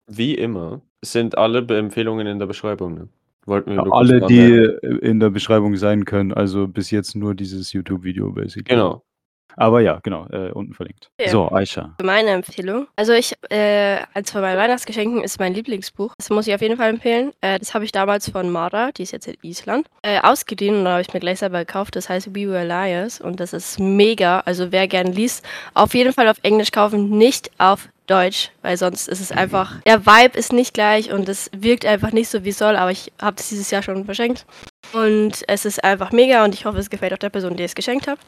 Wie immer sind alle Empfehlungen in der Beschreibung. Ne? Wollten wir kurz Alle, die in der Beschreibung sein können. Also bis jetzt nur dieses YouTube-Video, basically. Genau. Aber ja, genau, äh, unten verlinkt. Ja. So, Aisha. Meine Empfehlung. Also ich, äh, als von meinen Weihnachtsgeschenken ist mein Lieblingsbuch. Das muss ich auf jeden Fall empfehlen. Äh, das habe ich damals von Mara, die ist jetzt in Island, äh, ausgeliehen und dann habe ich mir gleich selber gekauft. Das heißt We Were Liars und das ist mega. Also wer gern liest, auf jeden Fall auf Englisch kaufen, nicht auf Deutsch, weil sonst ist es einfach, der Vibe ist nicht gleich und es wirkt einfach nicht so wie es soll, aber ich habe es dieses Jahr schon verschenkt. Und es ist einfach mega und ich hoffe, es gefällt auch der Person, die es geschenkt hat.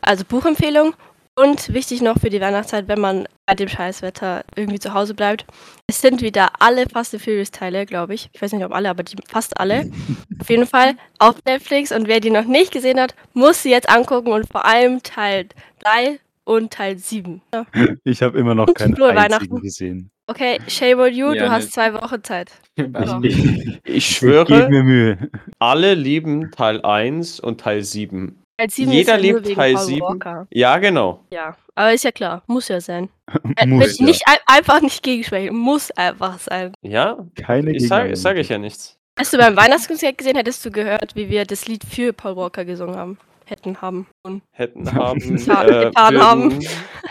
Also Buchempfehlung. Und wichtig noch für die Weihnachtszeit, wenn man bei dem Scheißwetter irgendwie zu Hause bleibt. Es sind wieder alle Fast and Furious Teile, glaube ich. Ich weiß nicht, ob alle, aber die, fast alle. auf jeden Fall auf Netflix. Und wer die noch nicht gesehen hat, muss sie jetzt angucken. Und vor allem Teil 3 und Teil 7. Ja. Ich habe immer noch keinen einzigen Weihnachten. gesehen. Okay, shame on you, Ja, du hast nicht. zwei Wochen Zeit. Ja. Ich, ich Ich schwöre, gebe mir Mühe. alle lieben Teil 1 und Teil 7. Teil 7 Jeder ja liebt Teil Paul 7. Walker. Ja, genau. Ja, aber ist ja klar, muss ja sein. Äh, Muss ja. Nicht ein, einfach nicht gegensprechen, muss einfach sein. Ja, Keine ich sage sag ich ja nichts. Hast du beim Weihnachtskonzert gesehen, hättest du gehört, wie wir das Lied für Paul Walker gesungen haben. Hätten haben. Und Hätten haben. Getan- äh, getan haben.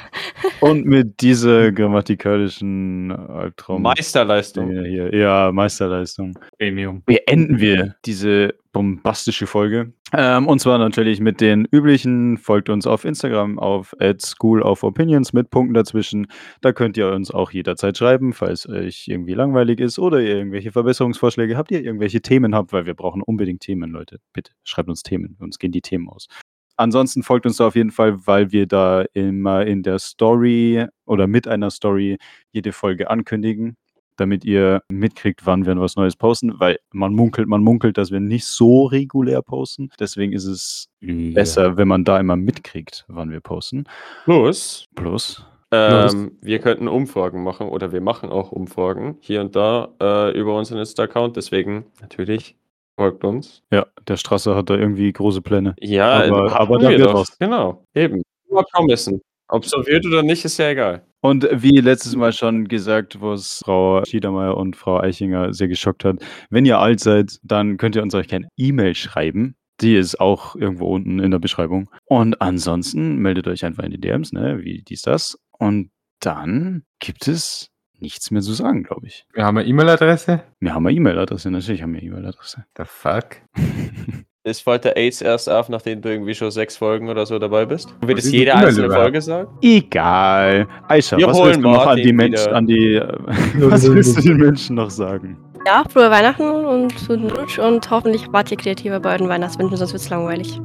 Und mit dieser grammatikalischen Albtraum. Meisterleistung. Hier. Ja, Meisterleistung. Premium. Beenden wir diese bombastische Folge. Ähm, und zwar natürlich mit den üblichen. Folgt uns auf Instagram auf School of Opinions mit Punkten dazwischen. Da könnt ihr uns auch jederzeit schreiben, falls euch irgendwie langweilig ist oder ihr irgendwelche Verbesserungsvorschläge habt, ihr irgendwelche Themen habt, weil wir brauchen unbedingt Themen, Leute. Bitte schreibt uns Themen, uns gehen die Themen aus. Ansonsten folgt uns da auf jeden Fall, weil wir da immer in der Story oder mit einer Story jede Folge ankündigen, damit ihr mitkriegt, wann wir was Neues posten, weil man munkelt, man munkelt, dass wir nicht so regulär posten. Deswegen ist es besser, wenn man da immer mitkriegt, wann wir posten. Plus, Plus, ähm, wir könnten Umfragen machen oder wir machen auch Umfragen hier und da äh, über unseren Insta-Account. Deswegen natürlich folgt uns. ja, der Strasser hat da irgendwie große Pläne. Ja, Aber- aber da wir wird doch. was. Genau, eben. Mal promissen. Ob so wird oder nicht, ist ja egal. Und wie letztes Mal schon gesagt, wo es Frau Schiedermeier und Frau Eichinger sehr geschockt hat, wenn ihr alt seid, dann könnt ihr uns euch gerne E-Mail schreiben. Die ist auch irgendwo unten in der Beschreibung. Und ansonsten meldet euch einfach in die DMs, ne, wie dies, das. Und dann gibt es nichts mehr zu sagen, glaube ich. Wir haben eine E-Mail-Adresse. Wir haben eine E-Mail-Adresse, natürlich haben wir eine E-Mail-Adresse. The fuck? Es fällt der AIDS erst auf, nachdem du irgendwie schon sechs Folgen oder so dabei bist. Wird es ist jede einzelne überhaupt? Folge sagen? Egal. Aisha, Wir was holen willst du noch an die Menschen, an die, äh, was willst du den Menschen noch sagen? ja, frohe Weihnachten und guten Rutsch und hoffentlich wart ihr kreativer bei euren Weihnachtswünschen, sonst wird's langweilig.